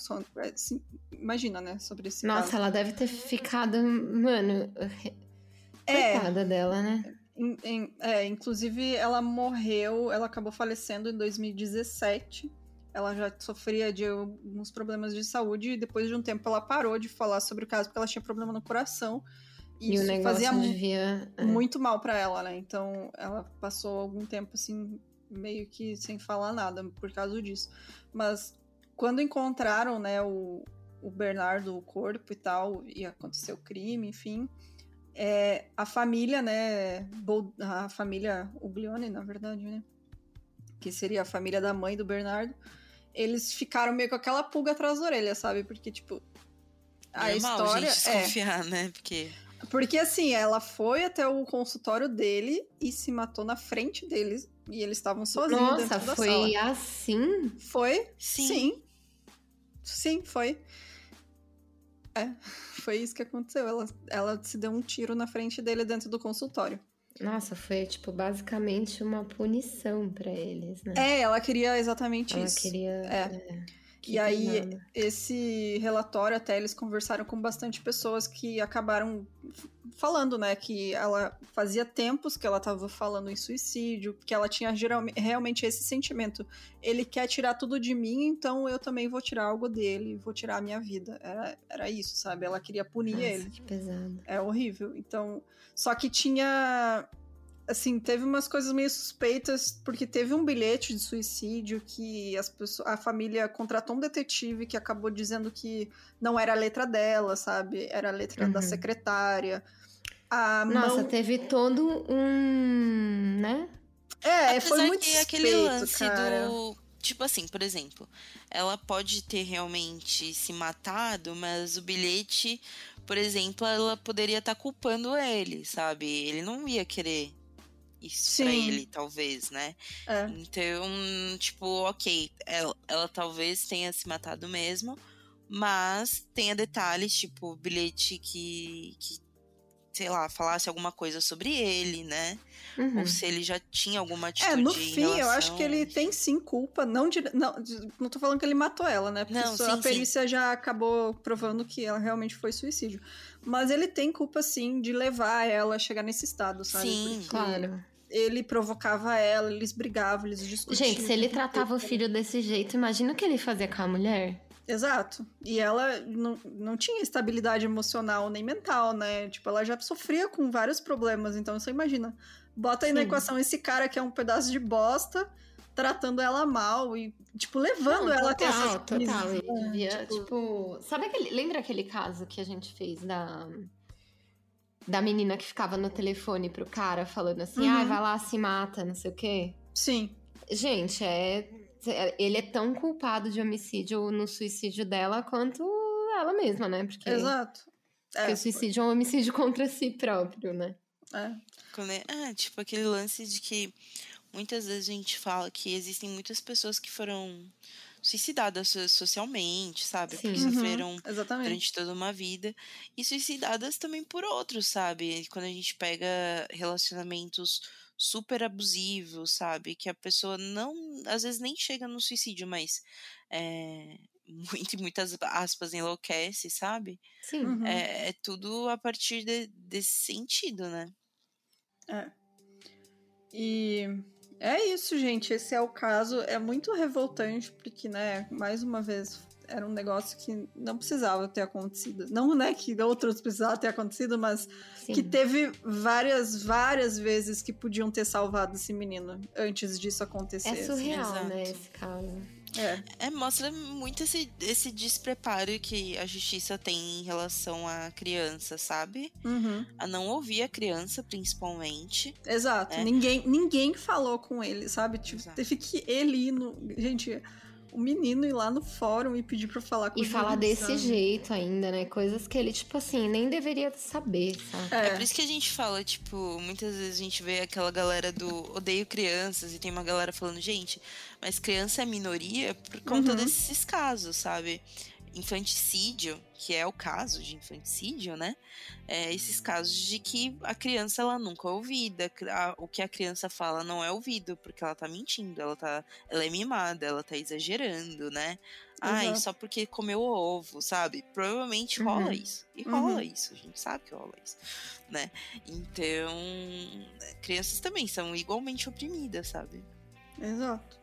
Assim, imagina, né? Sobre esse Nossa, caso. ela deve ter ficado, mano, é, coitada dela, né? Em, em, é, inclusive, ela morreu, ela acabou falecendo em 2017. Ela já sofria de alguns problemas de saúde e depois de um tempo ela parou de falar sobre o caso porque ela tinha problema no coração e isso o negócio fazia devia... É. muito mal para ela, né? Então ela passou algum tempo assim, meio que sem falar nada por causa disso. Mas quando encontraram, né, o, o Bernardo, o corpo e tal, e aconteceu o crime, enfim. É, a família, né, a família Uglione, na verdade, né, que seria a família da mãe do Bernardo, eles ficaram meio com aquela pulga atrás da orelha, sabe? Porque, tipo, a Normal, história gente é desconfiar, é... né? Porque porque assim, ela foi até o consultório dele e se matou na frente deles. E eles estavam sozinhos Nossa, dentro da foi sala. assim? Foi? Sim. Sim. Sim, foi. É, foi isso que aconteceu. Ela, ela se deu um tiro na frente dele dentro do consultório. Nossa, foi, tipo, basicamente uma punição para eles, né? É, ela queria exatamente ela isso. Ela queria... É. é. Que e aí, esse relatório, até eles conversaram com bastante pessoas que acabaram falando, né, que ela fazia tempos que ela estava falando em suicídio, que ela tinha realmente esse sentimento. Ele quer tirar tudo de mim, então eu também vou tirar algo dele, vou tirar a minha vida. Era, era isso, sabe? Ela queria punir Nossa, ele. Que pesado. É horrível. Então, só que tinha assim, teve umas coisas meio suspeitas, porque teve um bilhete de suicídio que as pessoas, a família contratou um detetive que acabou dizendo que não era a letra dela, sabe? Era a letra uhum. da secretária. A Nossa, mão... teve todo um, né? É, Apesar foi muito que suspeito, aquele lance cara. do tipo assim, por exemplo, ela pode ter realmente se matado, mas o bilhete, por exemplo, ela poderia estar tá culpando ele, sabe? Ele não ia querer isso pra Sim. ele, talvez, né? É. Então, tipo, ok, ela, ela talvez tenha se matado mesmo, mas tenha detalhes, tipo, bilhete que, que, sei lá, falasse alguma coisa sobre ele, né? Uhum. Ou se ele já tinha alguma atitude É, no fim, eu acho relação- que ele tem sim culpa. Não, dire... não, de- não tô falando que ele matou ela, né? Porque Não, sim, a sim. perícia já acabou provando que ela realmente foi suicídio. Mas ele tem culpa, sim, de levar ela a chegar nesse estado, sabe? Sim. Porque Claro. Ele provocava ela, eles brigavam, eles discutiam. Gente, se ele tratava o filho desse jeito, imagina o que ele fazia com a mulher. Exato. E ela não, não tinha estabilidade emocional nem mental, né? Tipo, ela já sofria com vários problemas. Então, você imagina. Bota aí na Sim. equação esse cara que é um pedaço de bosta, tratando ela mal e, tipo, levando Não, ela a ter total, essas crises, total. Né? devia, tipo... Sabe aquele... Lembra aquele caso que a gente fez da... Da menina que ficava no telefone pro cara falando assim, Uhum. ai, vai lá, se mata, não sei o quê? Sim, Gente, é... Ele é tão culpado de homicídio no suicídio dela quanto ela mesma, né? Porque, exato. porque É, o suicídio é um homicídio contra si próprio, né? é. É- ah, tipo aquele lance de que muitas vezes a gente fala que existem muitas pessoas que foram suicidadas so- socialmente, sabe? Porque Sim. Uhum, sofreram exatamente. durante toda uma vida e suicidadas também por outros, sabe? Quando a gente pega relacionamentos super abusivos, sabe? Que a pessoa não, às vezes nem chega no suicídio, mas é, muito, muitas aspas enlouquece, sabe? Sim. Uhum. É, é tudo a partir de- desse sentido, né? É. E é isso, gente. Esse é o caso. É muito revoltante, porque, né, mais uma vez, era um negócio que não precisava ter acontecido. Não, né, que outros precisavam ter acontecido, mas Sim. que teve várias, várias vezes que podiam ter salvado esse menino antes disso acontecer. É assim. surreal, exato. né, esse caso. É, É, mostra muito esse, esse despreparo que a justiça tem em relação à criança, sabe? uhum. A não ouvir a criança, principalmente. Exato. É. Ninguém, ninguém falou com ele, sabe? Tipo, Exato. teve que ele ir no. Gente, o menino ir lá no fórum e pedir pra falar com E o falar desse sabe? jeito ainda, né? Coisas que ele, tipo assim, nem deveria saber, sabe? É. É, por isso que a gente fala, tipo, muitas vezes a gente vê aquela galera do odeio crianças e tem uma galera falando, gente, mas criança é minoria por conta Uhum. desses casos, sabe? Infanticídio, que é o caso de infanticídio, né? É, esses casos de que a criança ela nunca é ouvida, a- o que a criança fala não é ouvido, porque ela tá mentindo, ela tá, ela é mimada, ela tá exagerando, né? Ai, só porque comeu ovo, sabe? Provavelmente Uhum. rola isso. E Uhum. rola isso, a gente sabe que rola isso, né? Então, crianças também são igualmente oprimidas, sabe? Exato.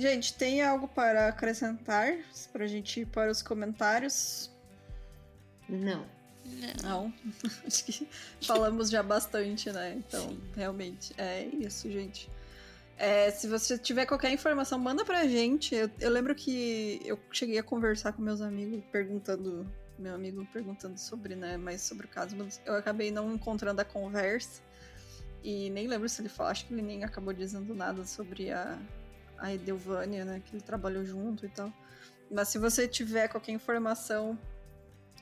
Gente, tem algo para acrescentar? Pra gente ir para os comentários? Não. Não. Acho que falamos já bastante, né? Então, realmente, é isso, gente. É, se você tiver qualquer informação, manda pra gente. Eu, eu lembro que eu cheguei a conversar com meus amigos, perguntando. Meu amigo perguntando sobre, né? Mais sobre o caso, mas eu acabei não encontrando a conversa. E nem lembro se ele falou, acho que ele nem acabou dizendo nada sobre a, a Edelvânia, né? Que ele trabalhou junto e tal. Mas se você tiver qualquer informação,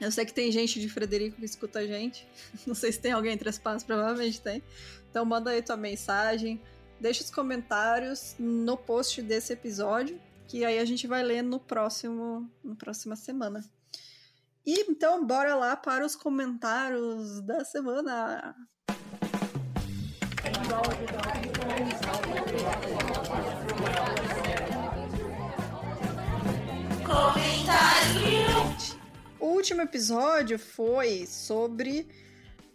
eu sei que tem gente de Frederico que escuta a gente. Não sei se tem alguém entre as pás, provavelmente tem. Então manda aí tua mensagem, deixa os comentários no post desse episódio, que aí a gente vai ler no próximo, na próxima semana. E então bora lá para os comentários da semana. O último episódio foi sobre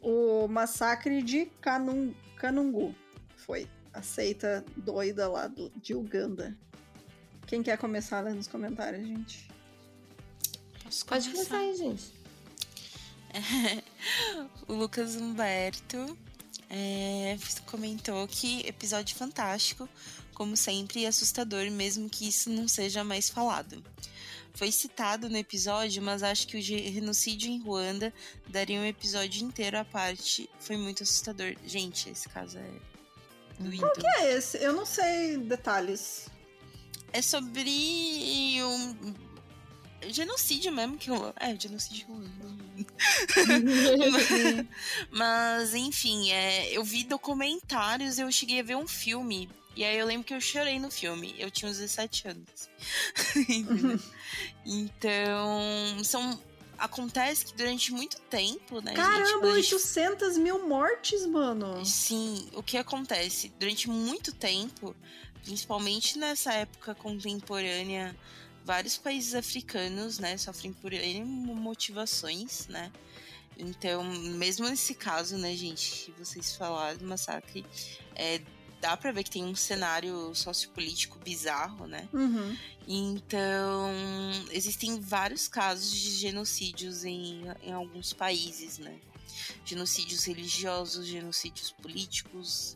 o massacre de Kanun, Kanungu. Foi a seita doida lá do, de Uganda. Quem quer começar lá nos comentários, gente? Posso Pode começar? começar aí, gente. o Lucas Humberto é, comentou que episódio fantástico, como sempre, e assustador, mesmo que isso não seja mais falado. Foi citado no episódio, mas acho que o genocídio em Ruanda daria um episódio inteiro à parte. Foi muito assustador. Gente, esse caso é doído. É esse, eu não sei detalhes. É sobre um genocídio mesmo que rolou. É, genocídio rolando. Mas, enfim, é, eu vi documentários, eu cheguei a ver um filme. E aí eu lembro que eu chorei no filme. Eu tinha uns 17 anos. então, são. Acontece que durante muito tempo, né? Caramba, gente, quando a gente 800 mil mortes, mano. Sim, o que acontece? Durante muito tempo, principalmente nessa época contemporânea, vários países africanos, né, sofrem por N motivações, né? Então, mesmo nesse caso, né, gente, que vocês falaram do massacre, é, dá pra ver que tem um cenário sociopolítico bizarro, né? Uhum. Então, existem vários casos de genocídios em, em alguns países, né? Genocídios religiosos, genocídios políticos.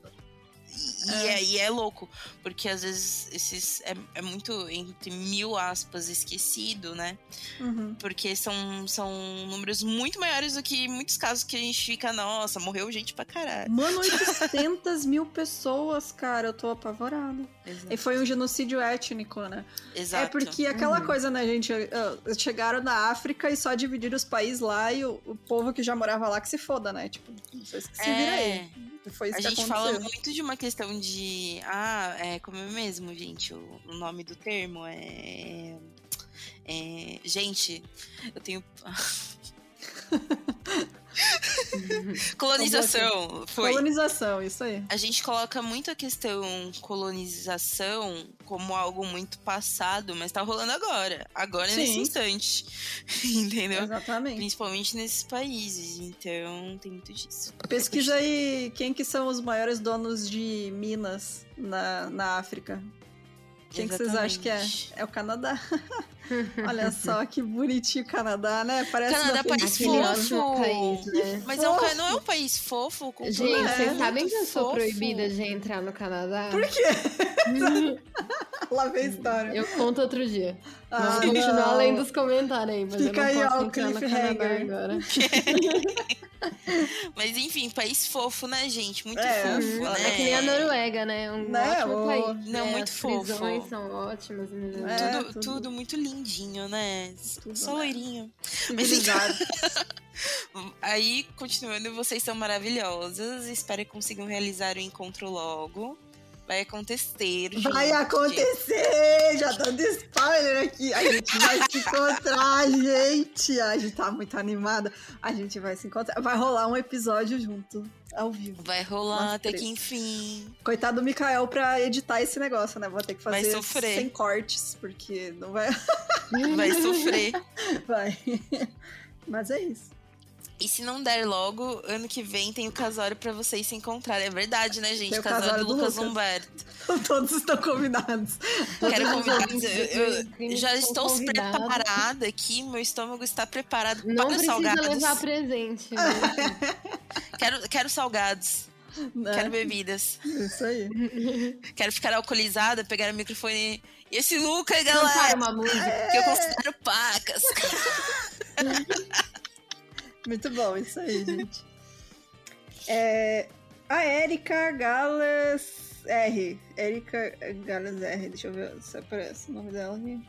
E, é. e é louco, porque às vezes esses é, é muito, entre mil aspas, esquecido, né? Uhum. Porque são, são números muito maiores do que muitos casos que a gente fica, nossa, morreu gente pra caralho. Mano, 800 mil pessoas, cara, eu tô apavorada. Exato. E foi um genocídio étnico, né? Exato. É porque aquela Uhum. coisa, né, gente? ah, Chegaram na África e só dividiram os países lá e o, o povo que já morava lá que se foda, né? Tipo, vocês que se viram aí. É, E Foi isso a que gente aconteceu. fala muito de uma questão de. Ah, é como é mesmo, gente. O, o nome do termo é. é, gente, eu tenho. Colonização. Foi. Colonização, isso aí. A gente coloca muito a questão colonização como algo muito passado, mas tá rolando agora. Agora, nesse Sim. instante. Entendeu? Exatamente. Principalmente nesses países. Então, tem muito disso. Pesquisa aí quem que são os maiores donos de minas na, na África. Quem que vocês acham que é? Exatamente. É o Canadá. Olha só que bonitinho o Canadá, né? Parece Canadá país fofo. ótimo país, né? Mas é um, Fofo. não é um país fofo? com Gente, tudo é vocês sabem que eu sou fofo. proibida de entrar no Canadá? Por quê? Lá vem a história. Eu conto outro dia. Ah, Vamos continuar não. lendo os comentários aí, mas Fica eu aí, não ó, posso o entrar no. Canadá agora. Mas enfim, país fofo, né, gente? Muito É, fofo, Uhum. né? É que nem a Noruega, né? Um Né, ótimo o- país. Não, né? muito As fofo. prisões são ótimas. meu É, tudo, tudo. tudo muito lindinho, né? Tudo, Só né? loirinho. Civilizado. Aí, continuando, vocês são maravilhosas. Espero que consigam realizar o encontro logo. Vai acontecer. Vai gente. acontecer! Já dando spoiler aqui. A gente vai se encontrar, gente. A gente tá muito animada. A gente vai se encontrar. Vai rolar um episódio junto, ao vivo. Vai rolar até que enfim. Coitado do Mikael pra editar esse negócio, né? Vou ter que Vai fazer sem cortes, porque não vai. Vai sofrer. vai. Mas é isso. E se não der logo, ano que vem tem o casório pra vocês se encontrarem. É verdade, né, gente? Tem o Casório casório do do Lucas Lucas. Humberto. Todos estão convidados. Quero convidar. Eu, eu já estou convidados. preparada aqui, meu estômago está preparado Não para precisa salgados. levar presente. né? Quero, quero salgados, Né? quero bebidas. Isso aí. Quero ficar alcoolizada, pegar o microfone. E esse Lucas, Cantar galera, uma música. que eu considero pacas. Muito bom, isso aí, gente. É, a Erika Galas R. Erika Galas R. Deixa eu ver se aparece o nome dela aqui.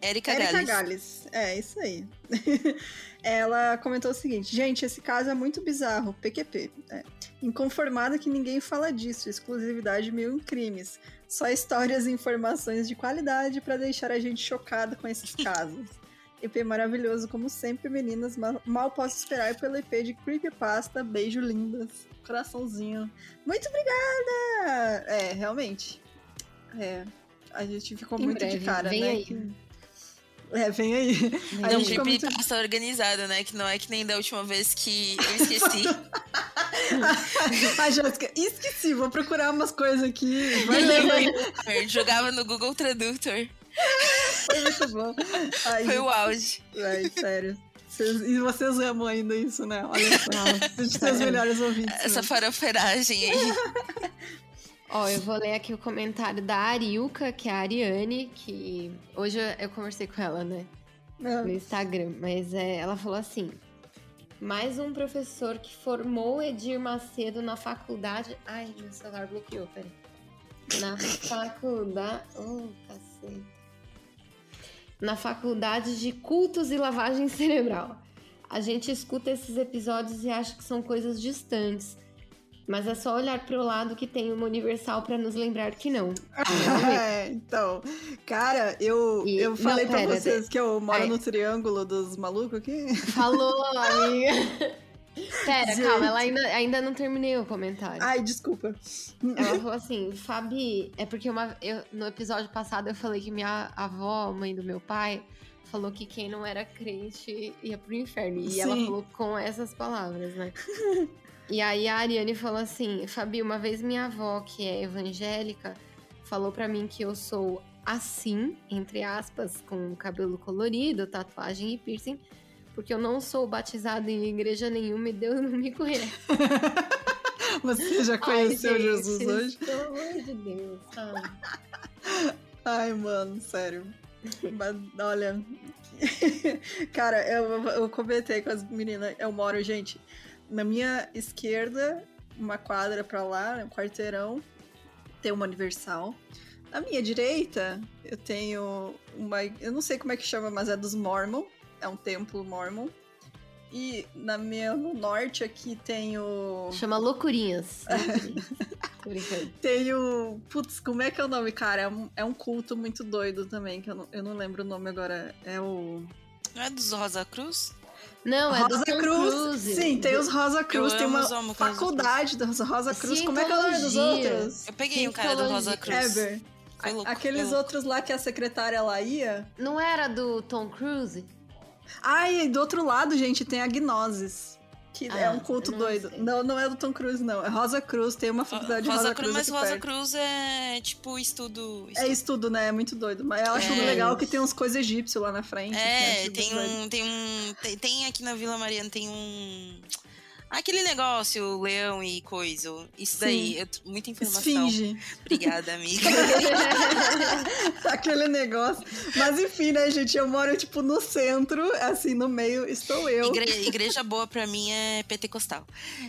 Erika Gales. Gales. É, isso aí. Ela comentou o seguinte: gente, esse caso é muito bizarro. PQP. É. Inconformada que ninguém fala disso. Exclusividade mil em crimes. Só histórias e informações de qualidade pra deixar a gente chocada com esses casos. EP maravilhoso, como sempre, meninas. Mal, posso esperar pelo EP de Creepypasta. Beijo, lindas. Coraçãozinho. Muito obrigada! É, realmente. É. A gente ficou Em muito breve, de cara, vem né? aí. que- É, vem aí. A Não, gente muito... creepypasta organizado, né? Que não é que nem da última vez que eu esqueci. a Jéssica, esqueci, vou procurar umas coisas aqui. Vai. Eu jogava no Google Tradutor. Foi muito bom. Ai, Foi o auge. Ai, sério. Vocês- e vocês amam ainda isso, né? Olha só. Tem os melhores ouvintes. Essa né? faroferagem aí. Ó, eu vou ler aqui o comentário da Ariuka, que é a Ariane, que hoje eu- eu conversei com ela, né? Não. no Instagram, mas é, ela falou assim: mais um professor que formou Edir Macedo na faculdade. Ai, meu celular bloqueou, peraí. Na faculdade. Oh, cacete. Na faculdade de cultos e lavagem cerebral. a gente escuta esses episódios e acha que são coisas distantes. Mas é só olhar para o lado que tem uma Universal para nos lembrar que não. é, então, cara, eu, e, eu falei pra vocês que eu moro Ai. no triângulo dos malucos aqui. Falou, amiga. Pera, Gente. calma, ela ainda, ainda não terminei o comentário. Ai, desculpa. Ela falou assim, Fabi, é porque uma, eu, no episódio passado eu falei que minha avó, mãe do meu pai, falou que quem não era crente ia pro inferno. E Sim. ela falou com essas palavras, né? e aí a Ariane falou assim: Fabi, uma vez minha avó, que é evangélica, falou para mim que eu sou assim, entre aspas, com cabelo colorido, tatuagem e piercing, porque eu não sou batizado em igreja nenhuma e Deus não me conhece. Você já conheceu Ai, Jesus gente, hoje? Pelo amor de Deus, sabe? Ai, mano, sério. Mas, olha. Cara, eu, eu comentei com as meninas. Eu moro, gente, na minha esquerda, uma quadra pra lá, um quarteirão, tem uma Universal. Na minha direita, eu tenho uma. Eu não sei como é que chama, mas é dos Mormon. É um templo Mormon. E na minha, no norte aqui tem o. Chama Loucurinhas. tem o. Putz, como é que é o nome, cara? É um, é um culto muito doido também, que eu não, eu não lembro o nome agora. É o. Não é dos Rosa Cruz? Não, é Rosa do Cruz. Cruz. Sim, tem os Rosa Cruz, eu tem uma faculdade dos Rosa Cruz. Como é que é o nome dos outros? Eu peguei um cara do Rosa Cruz. Ever. Aqueles outros lá que a secretária lá ia. Não era do Tom Cruise? Ai, do outro lado, gente, tem a Gnosis. Que ah, é um culto não doido. Sei. Não, não é do Tom Cruise, não. É Rosa Cruz, tem uma faculdade de Rosa, Rosa Cruz. Mas Rosa perto. Cruz é tipo estudo, estudo, É estudo, né? É muito doido. Mas eu acho é, legal que tem umas coisas egípcias lá na frente. É, é tem, um, tem um. Tem, tem aqui na Vila Mariana, tem um Aquele negócio, leão e coisa. Isso daí, eu, muita informação. Esfinge. Obrigada, amiga. Aquele negócio. Mas enfim, né, gente? Eu moro, tipo, no centro, assim, no meio estou eu. Igre igreja boa pra mim é pentecostal.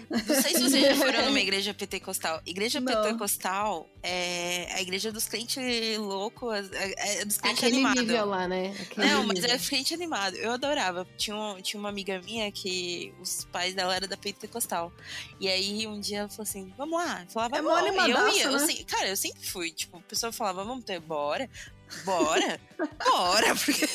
Não sei se vocês já foram numa igreja pentecostal. Igreja Não. pentecostal é a igreja dos crentes loucos, é, é dos crentes Aquele animados. nível lá, né? Aquele Não, mas é crente animado. Eu adorava. Tinha, um, tinha uma amiga minha que os pais dela eram da pentecostal. E aí um dia ela falou assim: vamos lá. Eu falava, é mole e eu ia. Né? Eu, assim, cara, eu sempre fui. Tipo, a pessoa falava, vamos ter, bora. Bora, bora, porque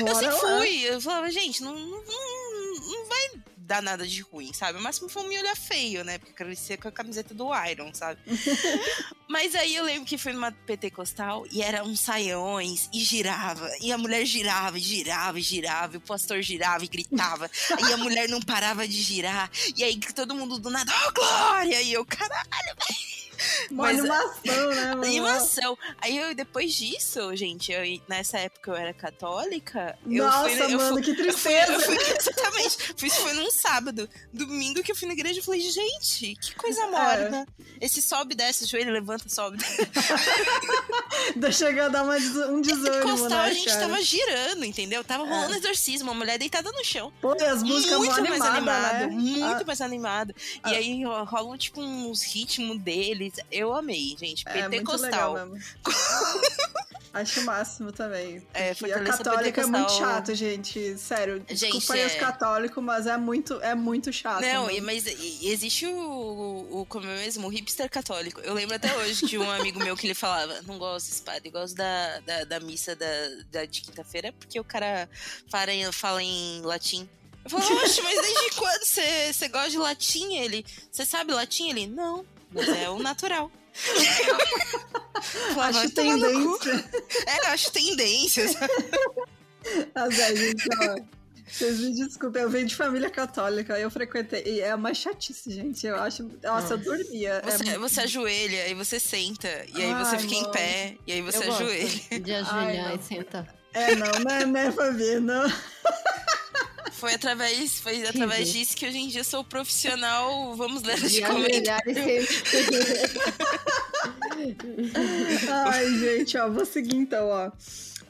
bora eu sempre fui. Eu falava, gente, não, não, não vai dar nada de ruim, sabe? O máximo foi me olhar feio, né? Porque crescia com a camiseta do Iron, sabe? Mas aí eu lembro que foi numa pentecostal e era uns saiões e girava. E a mulher girava, e girava, e girava. E o pastor girava e gritava. e a mulher não parava de girar. E aí todo mundo do nada, oh, glória! E eu, caralho, velho! Uma Mas, animação, né? Mano? Animação. Aí eu, depois disso, gente, eu, nessa época eu era católica. Nossa, eu fui, mano, fui, que tristeza. Eu fui, eu exatamente. Fui, foi num sábado. Domingo que eu fui na igreja e falei, gente, que coisa é. morna. É. Esse sobe, desce, joelho, levanta, sobe. Chega a dar uma, um desânimo, né, a gente cara? tava girando, entendeu? Tava é. rolando exorcismo, uma mulher deitada no chão. Pô, e as músicas muito mais animada, animado, né? Muito ah. mais animado. Ah. E aí rolam, tipo, uns ritmos deles. Eu amei, gente. É, Pentecostal. Muito legal. Acho o máximo também. É, e a católica é muito chato, gente. Sério. Desculpa gente, aí é... os católicos, mas é muito, é muito chato. Não, e, mas existe o, o, como é mesmo, o hipster católico. Eu lembro até hoje de um amigo meu que ele falava: não gosto desse padre, gosto da, da, da missa da, da, de quinta-feira, porque o cara fala em, fala em latim. Eu falo, oxe, mas desde quando você gosta de latim? Ele, você sabe latim? Ele, não, mas é o natural. Falava, acho tendência. É, acho tendências. É, gente, ó. Vocês me desculpem, eu venho de família católica, eu frequentei. E é uma chatice, gente. Eu acho. Nossa, eu dormia. É você, é você ajoelha, aí você senta, e aí Ai, você fica em pé, e aí você eu ajoelha. De ajoelhar Ai, e senta. É, não, não é, né, Fabi? Não. Foi através, foi que através disso que hoje em dia sou profissional, vamos ler de comentário. Ai, gente, ó, vou seguir então, ó.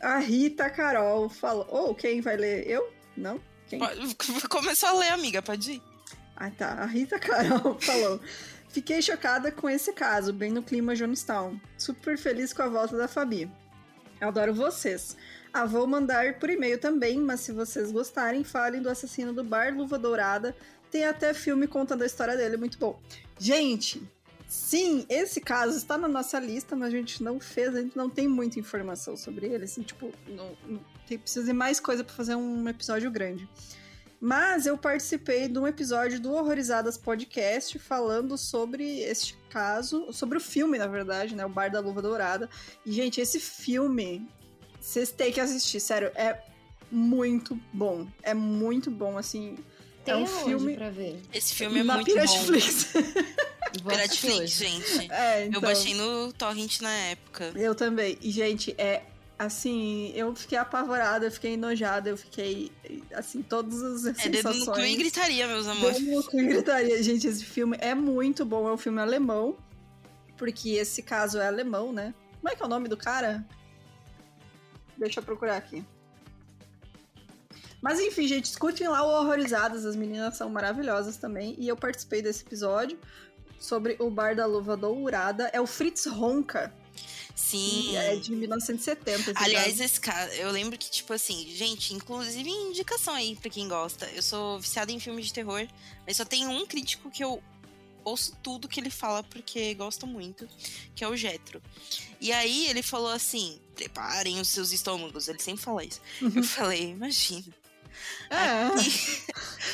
A Rita Carol falou. Ou oh, quem vai ler? Eu? Não? Quem? Começou a ler, amiga, pode ir. Ah, tá. A Rita Carol falou. Fiquei chocada com esse caso, bem no clima Jonestown. Super feliz com a volta da Fabi. Eu adoro vocês. Ah, vou mandar por e-mail também, mas se vocês gostarem, falem do Assassino do Bar Luva Dourada. Tem até filme contando a história dele, muito bom. Gente, sim, esse caso está na nossa lista, mas a gente não fez, a gente não tem muita informação sobre ele, assim, tipo, não, não tem, precisa de mais coisa para fazer um episódio grande. Mas eu participei de um episódio do Horrorizadas Podcast falando sobre este caso, sobre o filme, na verdade, né? O Bar da Luva Dourada. E, gente, esse filme, vocês têm que assistir, sério, é muito bom. É muito bom, assim. Tem é um filme pra ver? Esse filme é na muito bom. Piratflix. Assistir Piratflix, gente. é, Eu então, baixei no torrent na época. Eu também. E, gente, é assim, eu fiquei apavorada, eu fiquei enojada, eu fiquei, assim, todas as É dedo sensações. no cu e gritaria, meus amores. Dedo no cu e gritaria. Gente, esse filme é muito bom, é um filme alemão, porque esse caso é alemão, né? Como é que é o nome do cara? Deixa eu procurar aqui. Mas enfim, gente, escutem lá o Horrorizadas, as meninas são maravilhosas também, e eu participei desse episódio sobre o Bar da Luva Dourada. É o Fritz Ronca, Sim. e é de 1970. esse Aliás, caso. esse caso, eu lembro que, tipo assim, gente, inclusive indicação aí pra quem gosta. Eu sou viciada em filmes de terror, mas só tem um crítico que eu ouço tudo que ele fala porque gosto muito, que é o Jetro. E aí ele falou assim: preparem os seus estômagos. Ele sempre fala isso. Eu falei, imagina. É.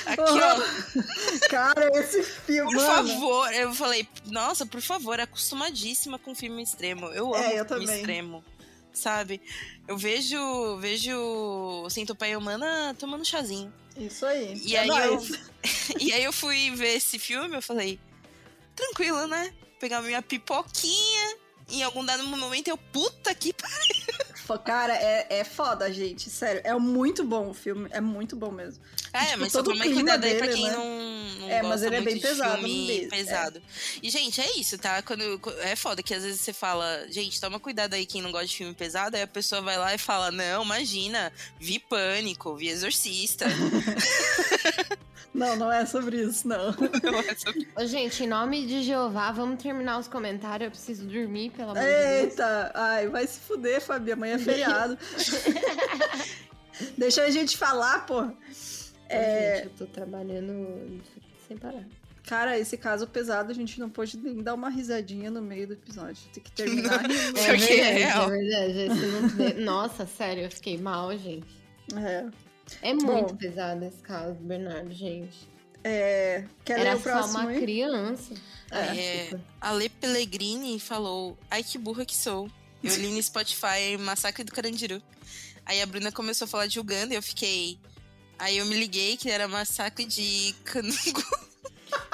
Aqui, ó, Cara, esse filme. por mano, favor. Eu falei, nossa, por favor, acostumadíssima com filme extremo. Eu amo É, eu filme também. extremo. Sabe? Eu vejo, vejo Centopeia Humana tomando chazinho. Isso aí. E é aí nóis. E aí eu fui ver esse filme, eu falei, tranquilo, né? Pegar minha pipoquinha. Em algum dado momento eu, puta que pariu. Cara, é, é foda, gente. Sério, é muito bom o filme. É muito bom mesmo. É, tipo, mas só todo o tomem clima cuidado aí pra quem né? não, não É, mas ele é bem pesado, filme é. pesado. E, gente, é isso, tá? Quando, é foda que às vezes você fala, gente, toma cuidado aí quem não gosta de filme pesado, aí a pessoa vai lá e fala, não, imagina, vi Pânico, vi Exorcista. Não, não é sobre isso, não. Não é sobre- Ô, gente, em nome de Jeová, vamos terminar os comentários. Eu preciso dormir, pelo amor de Deus. Eita! Ai, vai se fuder, Fabi. Amanhã é feriado. Deixa a gente falar, pô. É, Gente, eu tô trabalhando sem parar. cara, esse caso pesado, a gente não pode nem dar uma risadinha no meio do episódio. Tem que terminar rindo. É Porque é real. verdade. não te- Nossa, sério, eu fiquei mal, gente. É. É muito Bom. pesado esse caso, Bernardo, gente. É, quer ler Era o só próximo uma aí? criança. É. desculpa. Ale Pellegrini falou: Ai, que burra que sou. Eu li no Spotify Massacre do Carandiru. Aí a Bruna começou a falar de Uganda e eu fiquei. Aí eu me liguei que era Massacre de Canungu.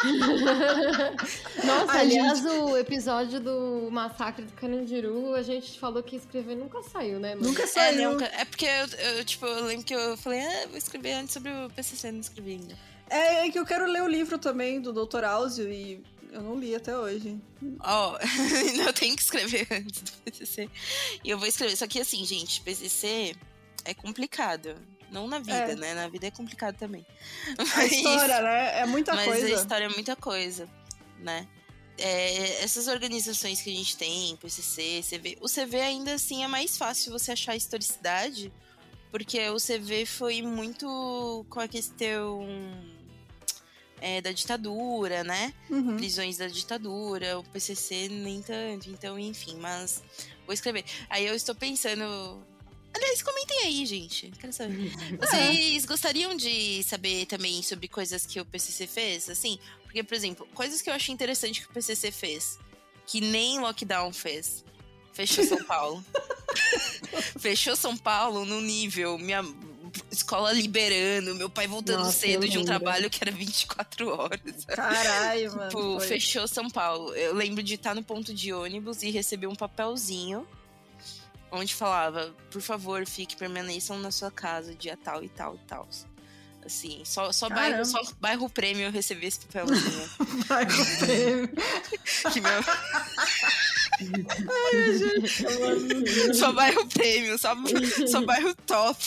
Nossa, aliás, o episódio do Massacre do Carandiru, a gente falou que escrever nunca saiu, né? Nunca É, saiu. não, é porque eu, eu, tipo, eu lembro que eu falei, ah, vou escrever antes sobre o PCC, não escrevi ainda. É, é que eu quero ler o livro também do Dr. Áuzio e eu não li até hoje. Ó, eu tenho que escrever antes do PCC. E eu vou escrever. Só que assim, gente, PCC é complicado. Não na vida, É. né? Na vida é complicado também. A história, né? É muita mas coisa. a história é muita coisa, né? É, essas organizações que a gente tem, PCC, CV, o CV ainda assim é mais fácil você achar historicidade, porque o CV foi muito com a questão é, da ditadura, né? Uhum. Prisões da ditadura, o PCC nem tanto, então enfim, mas vou escrever. Aí eu estou pensando. Aliás, comentem aí, gente. Quero saber. Vocês gostariam de saber também sobre coisas que o PCC fez? Assim, porque, por exemplo, coisas que eu achei interessante que o PCC fez, que nem lockdown fez. Fechou São Paulo. Fechou São Paulo no nível, minha escola liberando, meu pai voltando Nossa, cedo de um trabalho que era 24 horas. Caralho, mano. Tipo, foi. fechou São Paulo. Eu lembro de estar no ponto de ônibus e receber um papelzinho onde falava, por favor, fique, permaneçam na sua casa, dia tal e tal e tal. Assim, só, só, bairro, só bairro prêmio eu recebi esse papelzinho. Com prêmio. que meu... só bairro prêmio, só, só bairro top.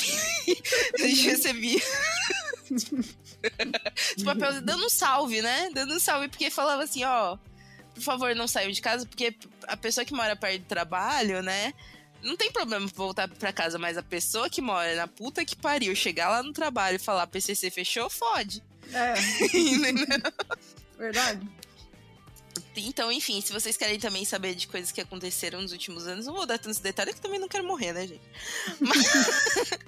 a gente recebia. Esse papelzinho dando um salve, né? Dando um salve, porque falava assim, ó. Por favor, não saiam de casa, porque a pessoa que mora perto do trabalho, né? Não tem problema voltar pra casa, mas a pessoa que mora na puta que pariu, chegar lá no trabalho e falar PCC fechou, fode. É, Entendeu? verdade. Então, enfim, se vocês querem também saber de coisas que aconteceram nos últimos anos, não vou dar tantos detalhes que também não quero morrer, né, gente? Mas,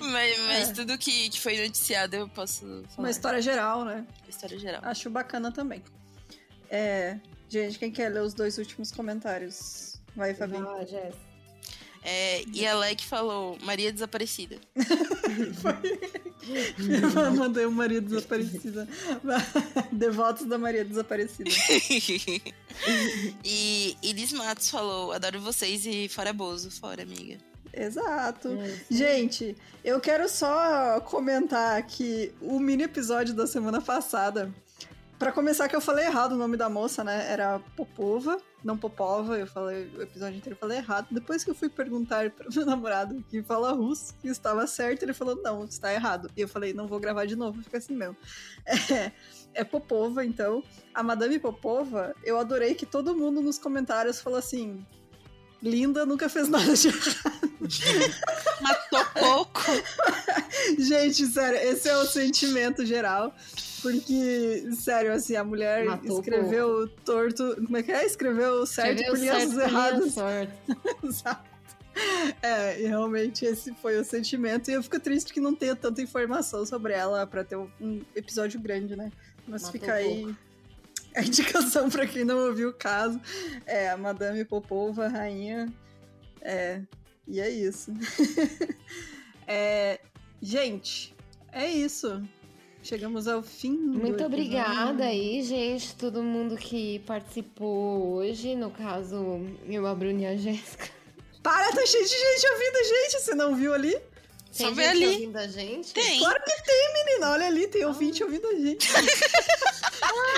mas, mas É. tudo que, que foi noticiado eu posso falar. Uma história geral, né? História geral. Acho bacana também. É, gente, quem quer ler os dois últimos comentários? Vai, Fabi. Ah, Jess. É, e a Lek falou, Maria desaparecida. Eu mandei o Maria Desaparecida. Devotos da Maria Desaparecida. e Iris Matos falou, adoro vocês e fora Bozo, fora, amiga. Exato. É. Gente, eu quero só comentar que o mini episódio da semana passada. Pra começar, que eu falei errado o nome da moça, né? Era Popova, não Popova. Eu falei o episódio inteiro, eu falei errado. Depois que eu fui perguntar pro meu namorado que fala russo que estava certo, ele falou: não, está errado. E eu falei: não vou gravar de novo, fica assim mesmo. É, é Popova, então. A Madame Popova, eu adorei que todo mundo nos comentários falou assim: linda, nunca fez nada de Matou pouco. Gente, sério, esse é o sentimento geral. Porque, sério, assim, a mulher Matou escreveu torto. Como é que é? Escreveu certo Escreveu por linhas erradas. Exato. É, e realmente esse foi o sentimento. E eu fico triste que não tenha tanta informação sobre ela pra ter um- episódio grande, né? Mas Matou fica aí a indicação pra quem não ouviu o caso. É, a Madame Popova, rainha. É, e é isso. É, gente, é isso. Chegamos ao fim. Muito obrigada aí, gente, todo mundo que participou hoje. No caso, eu, a Bruna e a Jéssica. Para, tá cheio de gente ouvindo gente. Você não viu ali? Só Tem gente ali. ouvindo a gente? Tem. Claro que tem, menina. Olha ali, tem ouvinte ouvindo a gente.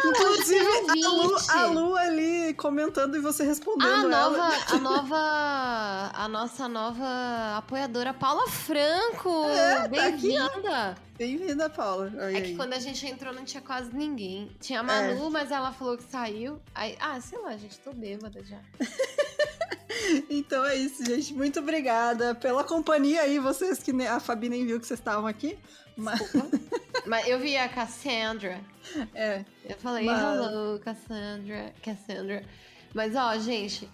Inclusive, a Lu, a Lu ali comentando e você respondendo A nova, ela. a nova, a nossa nova apoiadora Paula Franco, É, tá bem-vinda. Bem-vinda, Paula. Olha É que aí. quando a gente entrou não tinha quase ninguém. Tinha a Manu, mas ela falou que saiu. Aí, ah, sei lá, gente, tô bêbada já. Então é isso, gente. Muito obrigada pela companhia aí. Vocês que a Fabi nem viu que vocês estavam aqui. Mas, Mas eu vi a Cassandra. é, Eu falei, Mas- hello, Cassandra, Cassandra. Mas, ó, gente,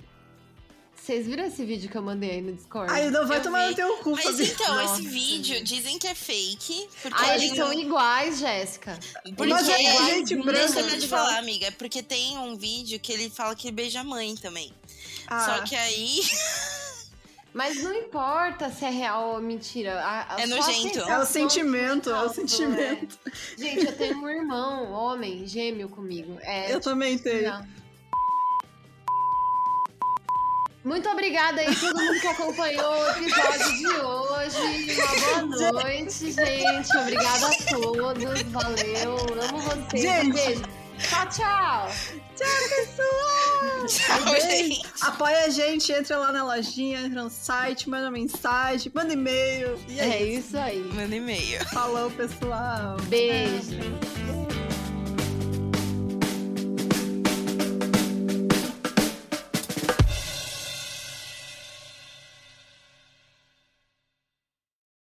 vocês viram esse vídeo que eu mandei aí no Discord? Aí não vai Eu tomar vi. no teu cu, Mas Fabi. então, Nossa, esse vídeo gente. dizem que é fake. Porque Ah, eles são iguais, Jéssica. Porque Mas é gente iguaizinho. branca, Deixa eu te falar, amiga, é porque tem um vídeo que ele fala que beija a mãe também. Ah, Só que aí Mas não importa se é real ou mentira. a- a- É nojento. é o sentimento, é o causou, sentimento. é. Gente, eu tenho um irmão, homem, gêmeo comigo. É, Eu também tenho. Não. Muito obrigada aí todo mundo que acompanhou o episódio de hoje. Uma boa noite, gente. Obrigada a todos. Valeu. Amo vocês. Gente. Um beijo. Tchau, tchau. Tchau, Beijo. gente. Apoia a gente, entra lá na lojinha, entra no site, manda mensagem, manda e-mail. E é, É isso. isso aí. Manda e-mail. Falou, pessoal. Beijo.